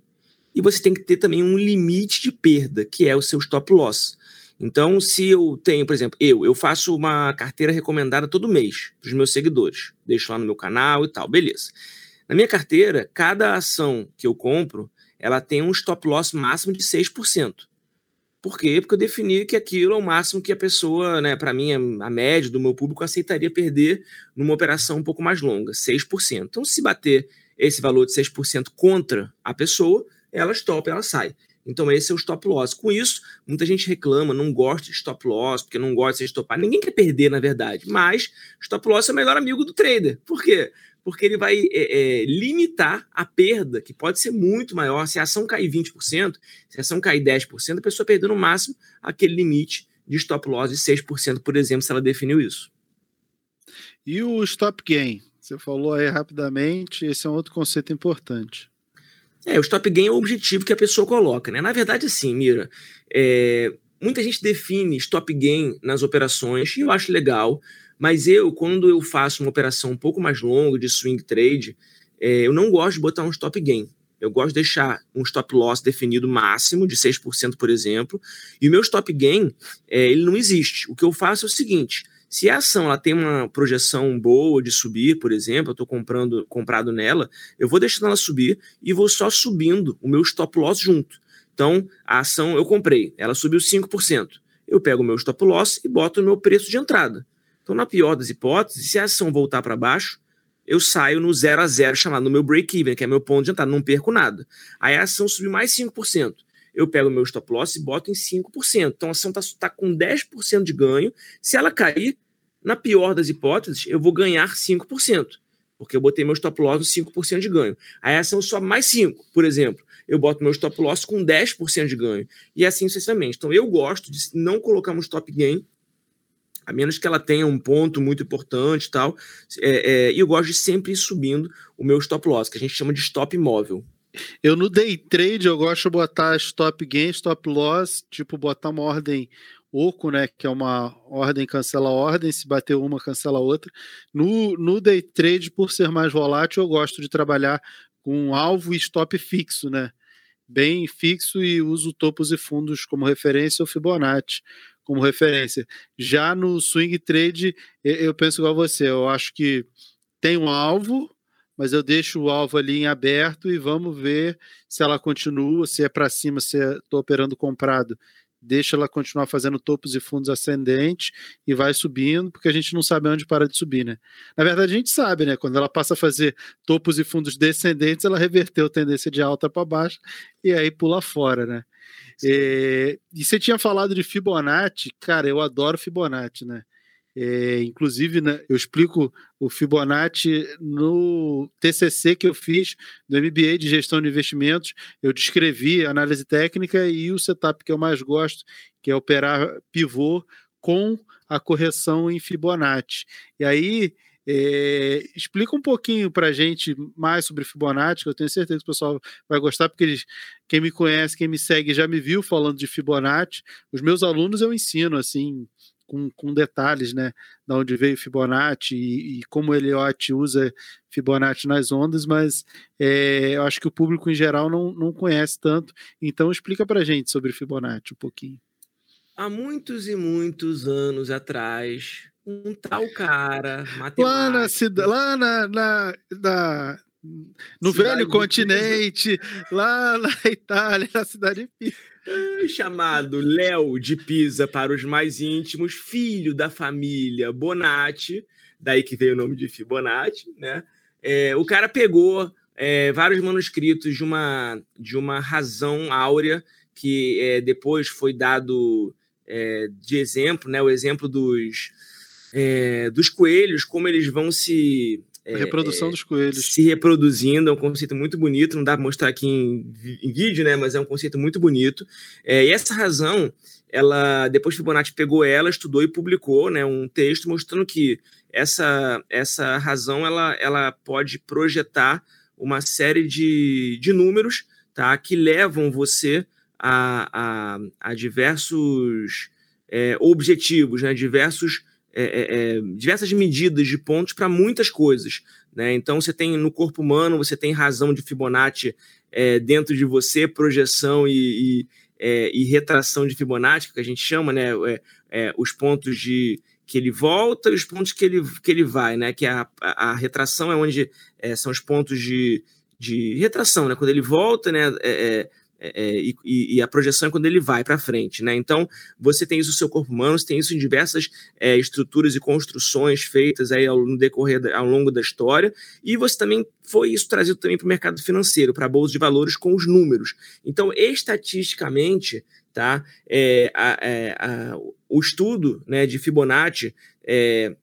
e você tem que ter também um limite de perda, que é o seu stop loss. Então, se eu tenho, por exemplo, eu, eu faço uma carteira recomendada todo mês para os meus seguidores, deixo lá no meu canal e tal, beleza. Na minha carteira, cada ação que eu compro, ela tem um stop loss máximo de 6%. Por quê? Porque eu defini que aquilo é o máximo que a pessoa, né, para mim, a média do meu público aceitaria perder numa operação um pouco mais longa, 6%. Então, se bater esse valor de 6% contra a pessoa, ela stop, ela sai. Então, esse é o stop loss. Com isso, muita gente reclama, não gosta de stop loss, porque não gosta de ser stopado. Ninguém quer perder, na verdade. Mas stop loss é o melhor amigo do trader. Por quê? Porque ele vai é, é, limitar a perda, que pode ser muito maior. Se a ação cair 20%, se a ação cair 10%, a pessoa perdeu no máximo aquele limite de stop loss de 6%, por exemplo, se ela definiu isso. E o stop gain? Você falou aí rapidamente, esse é um outro conceito importante. É, o stop gain é o objetivo que a pessoa coloca, né? Na verdade, sim, Mira. É, muita gente define stop gain nas operações, e eu acho legal. Mas eu, quando eu faço uma operação um pouco mais longa de swing trade, é, eu não gosto de botar um stop gain. Eu gosto de deixar um stop loss definido máximo, de 6%, por exemplo, e o meu stop gain, é, ele não existe. O que eu faço é o seguinte, se a ação ela tem uma projeção boa de subir, por exemplo, eu estou comprando comprado nela, eu vou deixando ela subir e vou só subindo o meu stop loss junto. Então, a ação eu comprei, ela subiu 5%. Eu pego o meu stop loss e boto o meu preço de entrada. Então, na pior das hipóteses, se a ação voltar para baixo, eu saio no 0 a 0 chamado no meu break-even, que é meu ponto de entrada, não perco nada. Aí a ação subir mais 5%. Eu pego meu stop loss e boto em 5%. Então a ação está tá com 10% de ganho. Se ela cair, na pior das hipóteses, eu vou ganhar 5%, porque eu botei meu stop loss no 5% de ganho. Aí a ação sobe mais 5%, por exemplo. Eu boto meu stop loss com 10% de ganho. E assim sucessivamente. Então eu gosto de não colocar um stop gain a menos que ela tenha um ponto muito importante e tal. É, é, eu gosto de sempre ir subindo o meu stop loss, que a gente chama de stop móvel. Eu no day trade eu gosto de botar stop gain, stop loss, tipo botar uma ordem oco, né, que é uma ordem cancela ordem, se bater uma cancela outra. No, no day trade, por ser mais volátil, eu gosto de trabalhar com alvo e stop fixo, né? Bem fixo e uso topos e fundos como referência ou Fibonacci como referência. Já no swing trade, eu penso igual a você, eu acho que tem um alvo, mas eu deixo o alvo ali em aberto e vamos ver se ela continua, se é para cima, se estou operando comprado. Deixa ela continuar fazendo topos e fundos ascendentes e vai subindo, porque a gente não sabe onde para de subir, né? Na verdade, a gente sabe, né? Quando ela passa a fazer topos e fundos descendentes, ela reverteu a tendência de alta para baixo e aí pula fora, né? É, e você tinha falado de Fibonacci, cara, eu adoro Fibonacci, né? É, inclusive, né, eu explico o Fibonacci no TCC que eu fiz do MBA de Gestão de Investimentos. Eu descrevi a análise técnica e o setup que eu mais gosto, que é operar pivô com a correção em Fibonacci. E aí é, explica um pouquinho para a gente mais sobre Fibonacci, que eu tenho certeza que o pessoal vai gostar, porque eles, quem me conhece, quem me segue, já me viu falando de Fibonacci. Os meus alunos eu ensino assim com, com detalhes, né? Da onde veio Fibonacci e, e como Elliott usa Fibonacci nas ondas, mas é, eu acho que o público em geral não, não conhece tanto. Então explica para gente sobre Fibonacci um pouquinho. Há muitos e muitos anos atrás, um tal cara, lá na, lá na, na, na no cidade velho continente, lá na Itália, na cidade de Pisa. Chamado Léo de Pisa para os mais íntimos, filho da família Bonatti, daí que veio o nome de Fibonacci, né? É, o cara pegou é, vários manuscritos de uma, de uma razão áurea que é, depois foi dado é, de exemplo, né? O exemplo dos, é, dos coelhos, como eles vão se a reprodução é, dos coelhos. Se reproduzindo, é um conceito muito bonito, não dá para mostrar aqui em, em, vídeo, né? Mas é um conceito muito bonito. É, e essa razão, ela depois Fibonacci pegou ela, estudou e publicou né, um texto mostrando que essa, essa razão ela, ela pode projetar uma série de, de números tá, que levam você a, a, a diversos é, objetivos, né, diversos é, é, é, diversas medidas de pontos para muitas coisas. Né? Então, você tem no corpo humano, você tem razão de Fibonacci é, dentro de você, projeção e, e, é, e, retração de Fibonacci, que a gente chama, né? É, os pontos de que ele volta e os pontos que ele, que ele vai, né? Que a, a, a retração é onde são os pontos de, de retração, né? Quando ele volta, né? É, é, e, e, a projeção é quando ele vai para frente, né? Então você tem isso no seu corpo humano, você tem isso em diversas é, estruturas e construções feitas aí ao, no decorrer da, ao longo da história, e você também foi isso trazido também para o mercado financeiro, para a bolsa de valores com os números. Então, estatisticamente, tá? É, a, é, a, o estudo né, de Fibonacci é,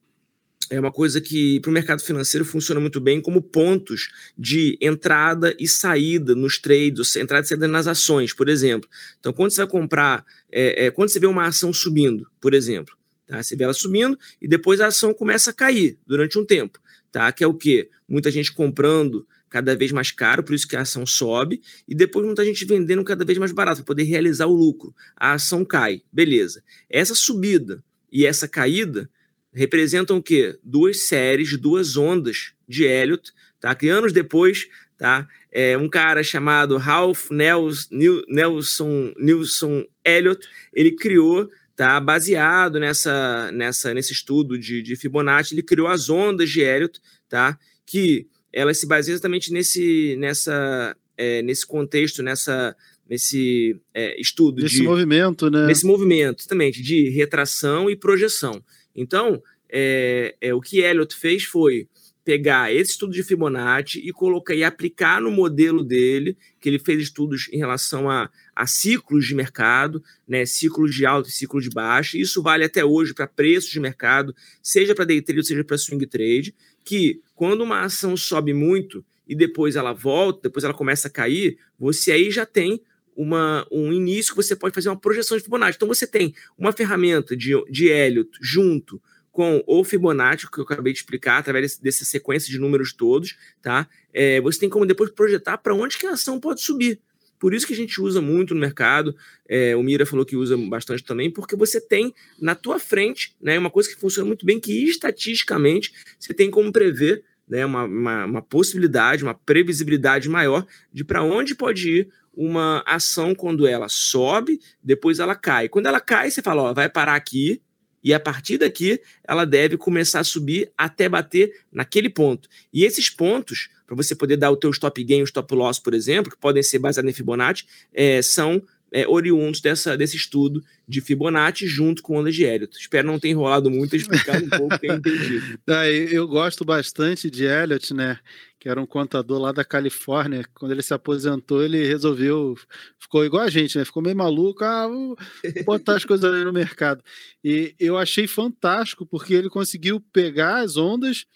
é uma coisa que para o mercado financeiro funciona muito bem como pontos de entrada e saída nos trades, entrada e saída nas ações, por exemplo. Então, quando você vai comprar, é, é, quando você vê uma ação subindo, por exemplo, tá? você vê ela subindo e depois a ação começa a cair durante um tempo, tá? que é o quê? Muita gente comprando cada vez mais caro, por isso que a ação sobe, e depois muita gente vendendo cada vez mais barato, para poder realizar o lucro. A ação cai, beleza. Essa subida e essa caída representam o quê? Duas séries, duas ondas de Elliot, tá? Que anos depois, tá? É, um cara chamado Ralph Nelson, Nelson Elliot, ele criou, tá? Baseado nessa, nessa, nesse estudo de, de Fibonacci, ele criou as ondas de Elliot, tá? Que elas se baseiam exatamente nesse, nessa, é, nesse contexto, nessa, nesse é, estudo. Nesse de, movimento, né? Nesse movimento, exatamente, de retração e projeção. Então, é, é, o que Elliot fez foi pegar esse estudo de Fibonacci e colocar e aplicar no modelo dele, que ele fez estudos em relação a, a ciclos de mercado, né, ciclos de alto e ciclo de baixo. Isso vale até hoje para preços de mercado, seja para day trade, seja para swing trade, que quando uma ação sobe muito e depois ela volta, depois ela começa a cair, você aí já tem uma, um início que você pode fazer uma projeção de Fibonacci. Então você tem uma ferramenta de, de Elliot junto com o Fibonacci, que eu acabei de explicar, através dessa sequência de números todos, tá? É, você tem como depois projetar para onde que a ação pode subir. Por isso que a gente usa muito no mercado. É, o Mira falou que usa bastante também, porque você tem na tua frente, né, uma coisa que funciona muito bem, que estatisticamente você tem como prever né, uma, uma, uma possibilidade, uma previsibilidade maior de para onde pode ir uma ação quando ela sobe, depois ela cai. Quando ela cai, você fala, ó, vai parar aqui, e a partir daqui ela deve começar a subir até bater naquele ponto. E esses pontos, para você poder dar o teu stop gain, o stop loss, por exemplo, que podem ser baseados em Fibonacci, é, são é, oriundos dessa, desse estudo de Fibonacci junto com ondas de Elliot. Espero não ter enrolado muito explicado um pouco, ter entendido. eu gosto bastante de Elliot, né? Que era um contador lá da Califórnia. Quando ele se aposentou, ele resolveu, ficou igual a gente, né? Ficou meio maluco, ah, vou botar as coisas ali no mercado. E eu achei fantástico, porque ele conseguiu pegar as ondas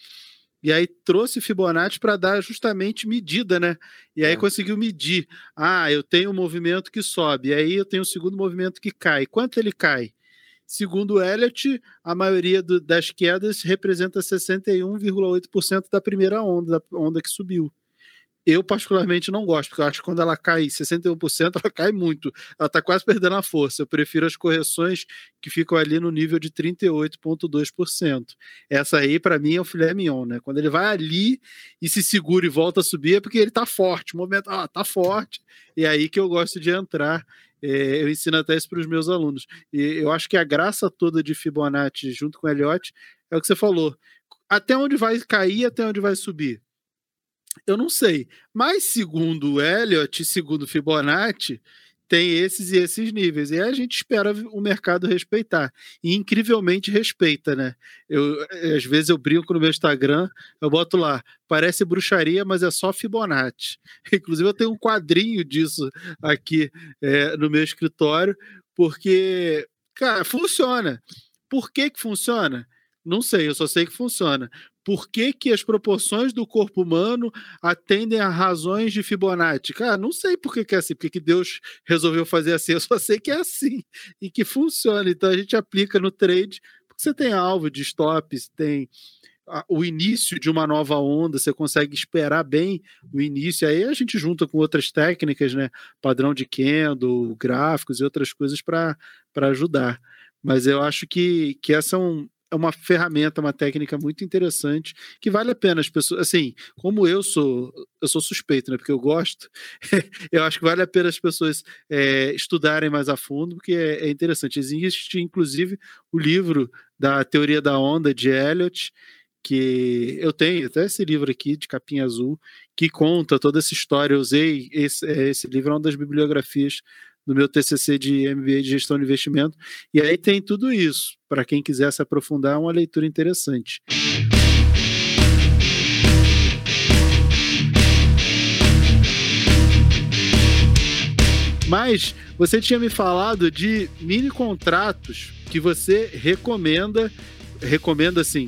e aí trouxe Fibonacci para dar justamente medida, né? E aí é. conseguiu medir. Ah, eu tenho um movimento que sobe, e aí eu tenho o um segundo movimento que cai. Quanto ele cai? Segundo Elliott, a maioria do, das quedas representa 61,8% da primeira onda, da onda que subiu. Eu particularmente não gosto, porque eu acho que quando ela cai 61%, ela cai muito. Ela está quase perdendo a força. Eu prefiro as correções que ficam ali no nível de 38,2%. Essa aí, para mim, é o filé mignon, né? Quando ele vai ali e se segura e volta a subir, é porque ele está forte. O momento, ah, tá forte. E é aí que eu gosto de entrar. É, eu ensino até isso para os meus alunos. E eu acho que a graça toda de Fibonacci junto com o Elliott é o que você falou. Até onde vai cair, até onde vai subir eu não sei. Mas segundo o Elliott, segundo Fibonacci, tem esses e esses níveis. E a gente espera o mercado respeitar. E incrivelmente respeita, né? Eu, às vezes eu brinco no meu Instagram, eu boto lá, parece bruxaria, mas é só Fibonacci. Inclusive, eu tenho um quadrinho disso aqui é, no meu escritório, porque, cara, funciona. Por que, que funciona? Não sei, eu só sei que funciona por que, que as proporções do corpo humano atendem a razões de Fibonacci? Cara, não sei por que, que é assim, porque que Deus resolveu fazer assim, eu só sei que é assim e que funciona. Então a gente aplica no trade, porque você tem alvo de stop, tem o início de uma nova onda, você consegue esperar bem o início, aí a gente junta com outras técnicas, né? Padrão de candle, gráficos e outras coisas para ajudar. Mas eu acho que, que essa é um, é uma ferramenta, uma técnica muito interessante que vale a pena as pessoas, assim, como eu sou, eu sou suspeito, né? Porque eu gosto, eu acho que vale a pena as pessoas é, estudarem mais a fundo, porque é, é, interessante. Existe, inclusive, o livro da Teoria da Onda de Elliot, que eu tenho até esse livro aqui de capinha azul que conta toda essa história. Eu usei esse, é, esse livro, é uma das bibliografias no meu TCC de MBA de Gestão de Investimento. E aí tem tudo isso. Para quem quiser se aprofundar, é uma leitura interessante. Mas você tinha me falado de mini contratos que você recomenda, recomenda assim,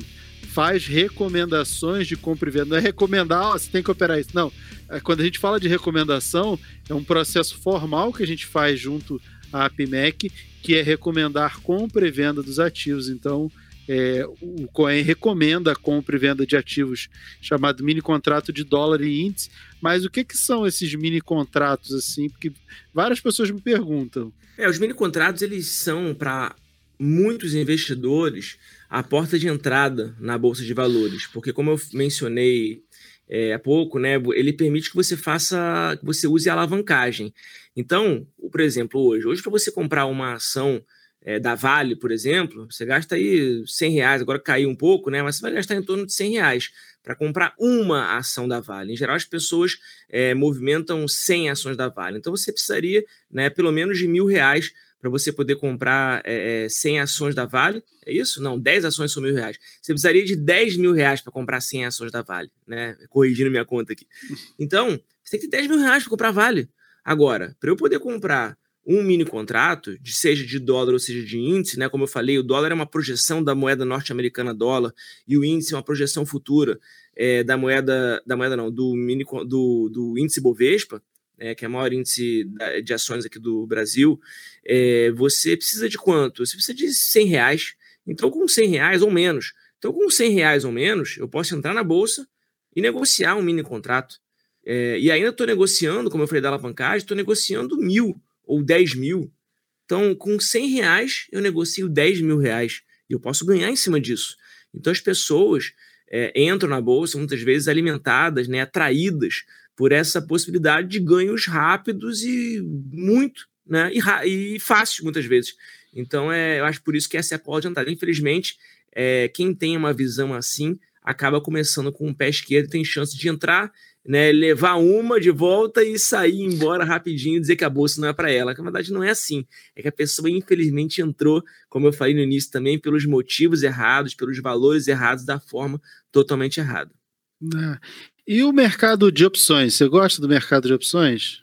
faz recomendações de compra e venda. Não é recomendar, oh, você tem que operar isso. Não. É, quando a gente fala de recomendação, é um processo formal que a gente faz junto à APMEC, que é recomendar compra e venda dos ativos. Então, é, o Coen recomenda a compra e venda de ativos chamado mini contrato de dólar e índice. Mas o que, que são esses mini contratos assim? Porque várias pessoas me perguntam. É, os mini contratos eles são para muitos investidores a porta de entrada na bolsa de valores, porque como eu mencionei é, há pouco, né, ele permite que você faça, que você use a alavancagem. Então, por exemplo, hoje, hoje para você comprar uma ação é, da Vale, por exemplo, você gasta aí 100 reais, agora caiu um pouco, né, mas você vai gastar em torno de 100 reais para comprar uma ação da Vale. Em geral, as pessoas é, movimentam 100 ações da Vale. Então, você precisaria, né, pelo menos de mil reais para você poder comprar é, 100 ações da Vale. É isso? Não, 10 ações são mil reais. Você precisaria de 10 mil reais para comprar 100 ações da Vale, né? Corrigindo minha conta aqui. Então, você tem que ter 10 mil reais para comprar Vale. Agora, para eu poder comprar um mini contrato, de, seja de dólar ou seja de índice, né? Como eu falei, o dólar é uma projeção da moeda norte-americana dólar e o índice é uma projeção futura é, da moeda, da moeda não, do mini do, do índice Bovespa é, que é o maior índice de ações aqui do Brasil, é, você precisa de quanto? Você precisa de 100 reais. Então, com 100 reais ou menos, então com 100 reais ou menos, eu posso entrar na bolsa e negociar um mini contrato. É, e ainda estou negociando, como eu falei da alavancagem, estou negociando mil ou 10 mil. Então, com 100 reais, eu negocio 10 mil reais. E eu posso ganhar em cima disso. Então, as pessoas é, entram na bolsa, muitas vezes alimentadas, né, atraídas por essa possibilidade de ganhos rápidos e muito, né? E, e fácil, muitas vezes. Então, é, eu acho por isso que essa é a porta de. Infelizmente, é, quem tem uma visão assim acaba começando com o pé esquerdo e tem chance de entrar, né, levar uma de volta e sair embora rapidinho e dizer que a bolsa não é para ela. Que, na verdade, não é assim. É que a pessoa, infelizmente, entrou, como eu falei no início também, pelos motivos errados, pelos valores errados, da forma totalmente errada. E o mercado de opções? Você gosta do mercado de opções?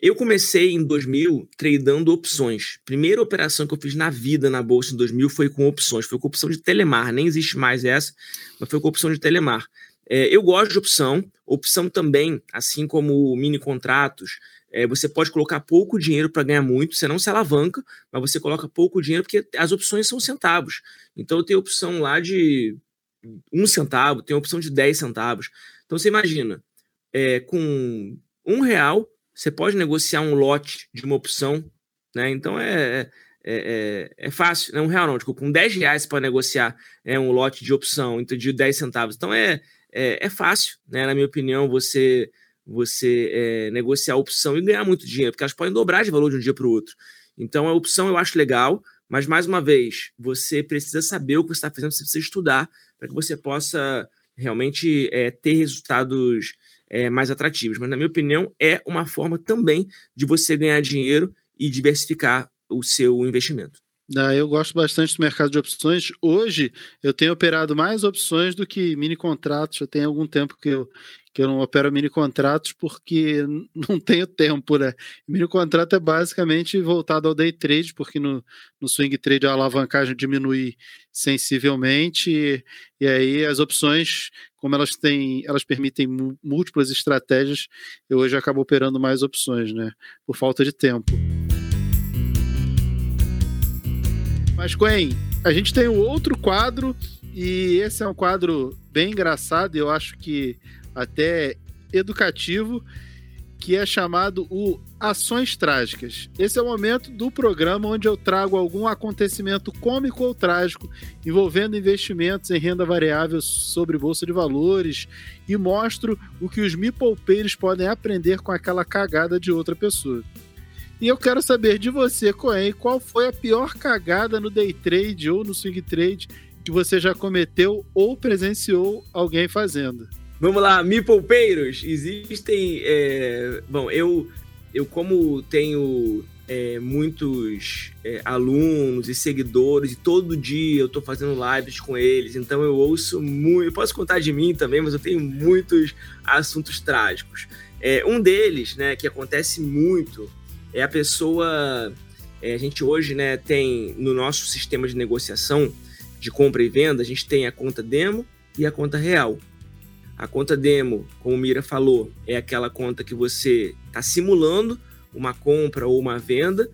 Eu comecei em 2000 tradando opções. Primeira operação que eu fiz na vida na bolsa em 2000 foi com opções. Foi com opção de Telemar. Nem existe mais essa, mas foi com opção de Telemar. É, eu gosto de opção. Opção também, assim como mini contratos, é, você pode colocar pouco dinheiro para ganhar muito. Você não se alavanca, mas você coloca pouco dinheiro porque as opções são centavos. Então tenho opção lá de um centavo, tem opção de 10 centavos. Então você imagina, é, com um real, você pode negociar um lote de uma opção, né? Então é, é, é, é fácil, não é um real não, tipo, com 10 reais pode negociar é, um lote de opção de 10 centavos. Então é, é, é fácil, né? Na minha opinião, você você é, negociar a opção e ganhar muito dinheiro, porque elas podem dobrar de valor de um dia para o outro. Então a opção eu acho legal, mas mais uma vez, você precisa saber o que você está fazendo, você precisa estudar para que você possa realmente é, ter resultados é, mais atrativos. Mas, na minha opinião, é uma forma também de você ganhar dinheiro e diversificar o seu investimento. Ah, eu gosto bastante do mercado de opções. Hoje eu tenho operado mais opções do que mini contratos. Já tem algum tempo que eu, que eu não opero mini contratos porque não tenho tempo, né? Mini contrato é basicamente voltado ao day trade, porque no, no swing trade a alavancagem diminui sensivelmente e, e aí as opções, como elas têm, elas permitem múltiplas estratégias, eu hoje acabo operando mais opções, né? Por falta de tempo. Mas, Gwen, a gente tem um outro quadro, e esse é um quadro bem engraçado, eu acho que até educativo, que é chamado o Ações Trágicas. Esse é o momento do programa onde eu trago algum acontecimento cômico ou trágico envolvendo investimentos em renda variável sobre bolsa de valores e mostro o que os me poupeiros podem aprender com aquela cagada de outra pessoa. E eu quero saber de você, Coen, qual foi a pior cagada no day trade ou no swing trade que você já cometeu ou presenciou alguém fazendo? Vamos lá, me poupeiros. Existem. É... Bom, eu, eu como tenho é, muitos é, alunos e seguidores, e todo dia eu estou fazendo lives com eles, então eu ouço muito. Eu posso contar de mim também, mas eu tenho muitos assuntos trágicos. É, um deles, né, que acontece muito, é a pessoa. É, a gente hoje né, tem no nosso sistema de negociação de compra e venda, a gente tem a conta demo e a conta real. A conta demo, como o Mira falou, é aquela conta que você está simulando uma compra ou uma venda.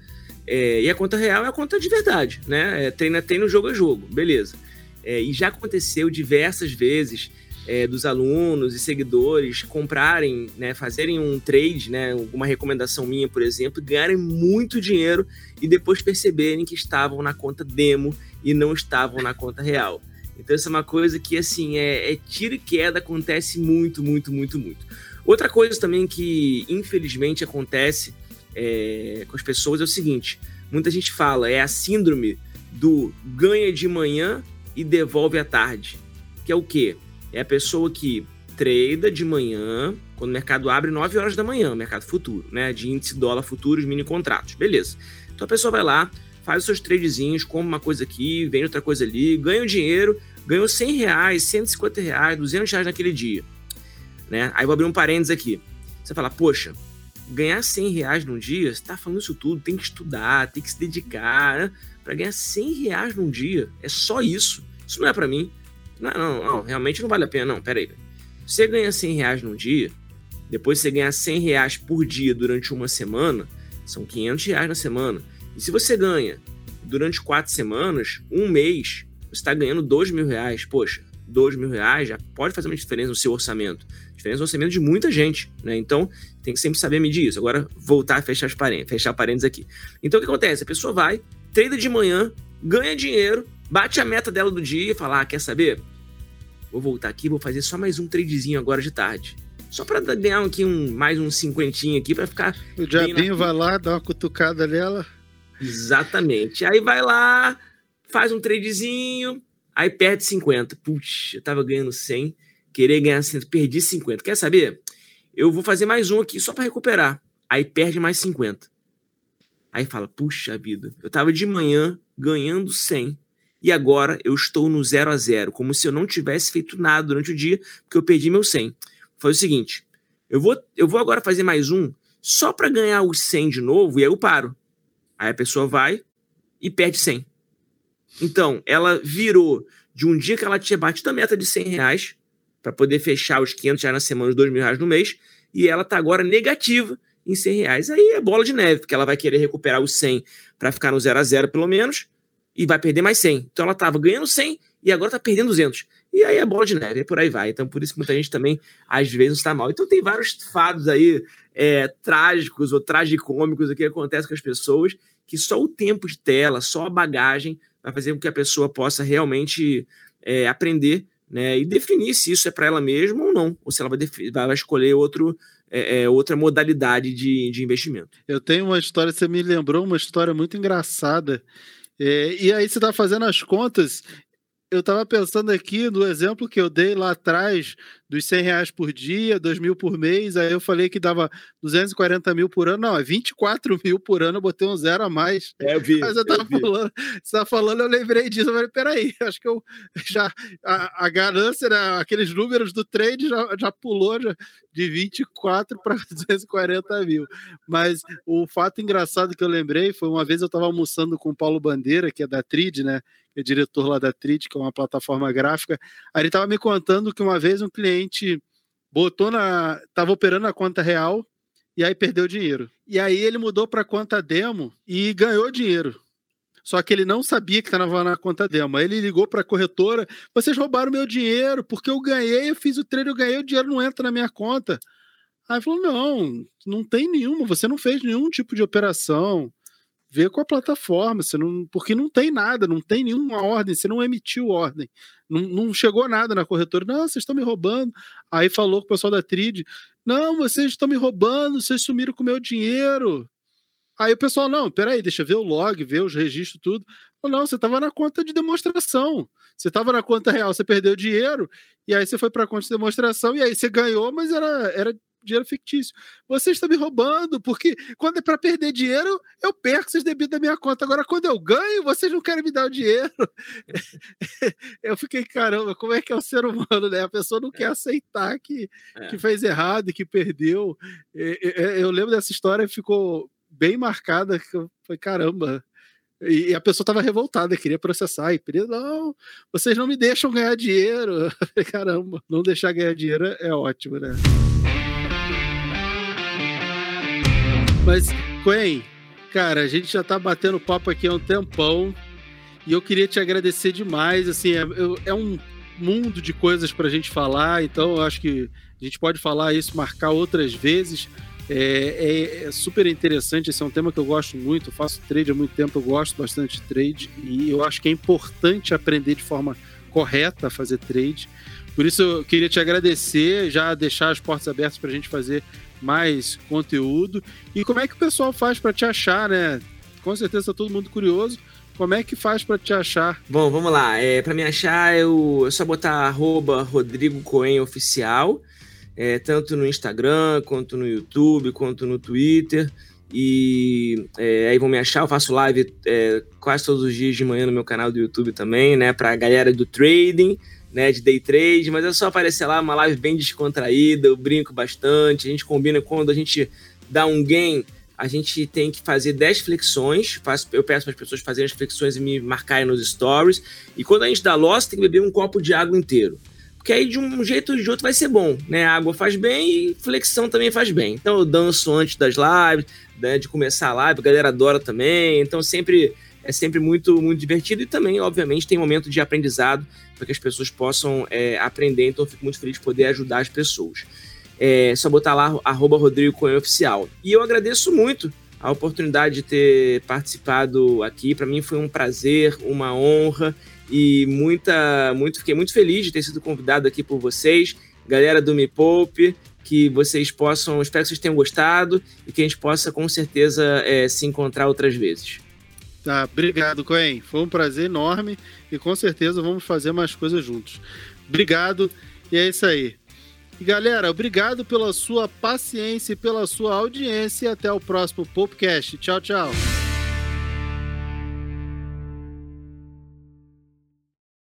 É, e a conta real é a conta de verdade, né? É, treina, treina, jogo a jogo, beleza. É, e já aconteceu diversas vezes é, dos alunos e seguidores comprarem, né, fazerem um trade, né, uma recomendação minha, por exemplo, ganharem muito dinheiro e depois perceberem que estavam na conta demo e não estavam na conta real. Então, isso é uma coisa que, assim, é, é tiro e queda, acontece muito, muito, muito, muito. Outra coisa também que, infelizmente, acontece é, com as pessoas é o seguinte: muita gente fala, é a síndrome do ganha de manhã e devolve à tarde. Que é o quê? É a pessoa que trada de manhã, quando o mercado abre 9 horas da manhã, mercado futuro, né? De índice dólar futuros, mini contratos. Beleza. Então a pessoa vai lá, faz os seus tradezinhos, compra uma coisa aqui, vende outra coisa ali, ganha o dinheiro, ganhou 100 reais, 150 reais, 200 reais naquele dia. Né? Aí vou abrir um parênteses aqui. Você fala, poxa, ganhar 100 reais num dia, você tá falando isso tudo, tem que estudar, tem que se dedicar, né? Para ganhar 100 reais num dia, é só isso. Isso não é para mim. Não, não, não, realmente não vale a pena, não. Pera aí. Você ganha 100 reais num dia, depois você ganha 100 reais por dia durante uma semana, são 500 reais na semana. E se você ganha durante quatro semanas, um mês, você está ganhando 2 mil reais. Poxa, 2 mil reais já pode fazer uma diferença no seu orçamento. Diferença no orçamento de muita gente, né? Então, tem que sempre saber medir isso. Agora, voltar a fechar, as parênteses, fechar parênteses aqui. Então, o que acontece? A pessoa vai, treina de manhã, ganha dinheiro, bate a meta dela do dia e fala: ah, quer saber? Vou voltar aqui, vou fazer só mais um tradezinho agora de tarde. Só para ganhar aqui um, mais um cinquentinho aqui para ficar. O diabinho vai lá, dá uma cutucada nela. Exatamente. Aí vai lá, faz um tradezinho, aí perde 50. Puxa, eu tava ganhando 100, querer ganhar 100, perdi 50. Quer saber? Eu vou fazer mais um aqui só para recuperar. Aí perde mais 50. Aí fala, puxa vida, eu tava de manhã ganhando 100 e agora eu estou no 0 a 0 como se eu não tivesse feito nada durante o dia, porque eu perdi meu 100. Foi o seguinte, eu vou, eu vou agora fazer mais um só para ganhar os 100 de novo e aí eu paro. Aí a pessoa vai e perde 100. Então, ela virou de um dia que ela tinha batido a meta de 100 reais para poder fechar os 500 reais na semana, os 2 mil reais no mês, e ela tá agora negativa em 100 reais. Aí é bola de neve, porque ela vai querer recuperar os 100 para ficar no 0 a 0 pelo menos, e vai perder mais 100. Então ela estava ganhando 100 e agora tá perdendo 200. E aí é bola de neve, e por aí vai. Então, por isso que muita gente também, às vezes, está mal. Então, tem vários fados aí é, trágicos ou tragicômicos que acontecem com as pessoas, que só o tempo de tela, só a bagagem, vai fazer com que a pessoa possa realmente é, aprender né, e definir se isso é para ela mesma ou não, ou se ela vai, vai escolher outro, é, é, outra modalidade de, de investimento. Eu tenho uma história, você me lembrou uma história muito engraçada. É, e aí você está fazendo as contas eu estava pensando aqui no exemplo que eu dei lá atrás dos 100 reais por dia, 2 mil por mês, aí eu falei que dava 240 mil por ano, não, é 24 mil por ano, eu botei um zero a mais. É, eu vi. Mas eu tava eu falando, você tá falando, eu lembrei disso, eu falei, peraí, acho que eu já, a, a ganância, né, aqueles números do trade já, já pulou já, de 24 para 240 mil. Mas o fato engraçado que eu lembrei foi uma vez eu estava almoçando com o Paulo Bandeira, que é da Trid, né, é diretor lá da Trid, que é uma plataforma gráfica. Aí ele estava me contando que uma vez um cliente botou na. estava operando na conta real e aí perdeu dinheiro. E aí ele mudou para a conta demo e ganhou dinheiro. Só que ele não sabia que estava na conta demo. Ele ligou para a corretora: vocês roubaram meu dinheiro, porque eu ganhei, eu fiz o trade, eu ganhei, o dinheiro não entra na minha conta. Aí falou: não, não tem nenhuma, você não fez nenhum tipo de operação vê com a plataforma, você não, porque não tem nada, não tem nenhuma ordem, você não emitiu ordem, não, não chegou nada na corretora, não, vocês estão me roubando. Aí falou com o pessoal da Trid, não, vocês estão me roubando, vocês sumiram com o meu dinheiro. Aí o pessoal, não, peraí, deixa eu ver o log, ver os registros, tudo. Não, você estava na conta de demonstração. Você estava na conta real, você perdeu dinheiro, e aí você foi para a conta de demonstração, e aí você ganhou, mas era, era dinheiro fictício. Você está me roubando, porque quando é para perder dinheiro, eu perco esses debidos da minha conta. Agora, quando eu ganho, vocês não querem me dar o dinheiro. eu fiquei, caramba, como é que é o ser humano, né? A pessoa não quer é. aceitar que, é. que fez errado, que perdeu. Eu lembro dessa história, ficou bem marcada, que falei, caramba. E a pessoa estava revoltada, queria processar. E queria, não, vocês não me deixam ganhar dinheiro. Caramba, não deixar ganhar dinheiro é ótimo, né? Mas, Quen, cara, a gente já tá batendo papo aqui há um tempão e eu queria te agradecer demais. Assim, é, é um mundo de coisas para a gente falar, então eu acho que a gente pode falar isso, marcar outras vezes. É, é, é, super interessante, esse é um tema que eu gosto muito, eu faço trade há muito tempo, eu gosto bastante de trade e eu acho que é importante aprender de forma correta a fazer trade. Por isso eu queria te agradecer, já deixar as portas abertas para a gente fazer mais conteúdo. E como é que o pessoal faz para te achar, né? Com certeza tá todo mundo curioso. Como é que faz para te achar? Bom, vamos lá. É, para me achar, eu, é só botar arroba Rodrigo Coen Oficial, é, tanto no Instagram, quanto no YouTube, quanto no Twitter. E é, aí vão me achar, eu faço live é, quase todos os dias de manhã no meu canal do YouTube também, né? Pra galera do trading né, de day trade, mas é só aparecer lá, uma live bem descontraída, eu brinco bastante, a gente combina quando a gente dá um gain, a gente tem que fazer 10 flexões, eu peço para as pessoas fazerem as flexões e me marcarem nos stories, e quando a gente dá loss, tem que beber um copo de água inteiro. Porque aí de um jeito ou de outro vai ser bom, né? A água faz bem e flexão também faz bem. Então eu danço antes das lives, né, de começar a live, a galera adora também. Então sempre é sempre muito, muito divertido e também, obviamente, tem momento de aprendizado para que as pessoas possam é, aprender. Então, eu fico muito feliz de poder ajudar as pessoas. É só botar lá, arroba Rodrigo Coelho Oficial. E eu agradeço muito a oportunidade de ter participado aqui. Para mim foi um prazer, uma honra e muita, muito, fiquei muito feliz de ter sido convidado aqui por vocês, galera do Me Poupe, que vocês possam, espero que vocês tenham gostado e que a gente possa com certeza é, se encontrar outras vezes. Tá, obrigado, Coen. Foi um prazer enorme e com certeza vamos fazer mais coisas juntos. Obrigado e é isso aí. E galera, obrigado pela sua paciência e pela sua audiência. Até o próximo podcast. Tchau, tchau.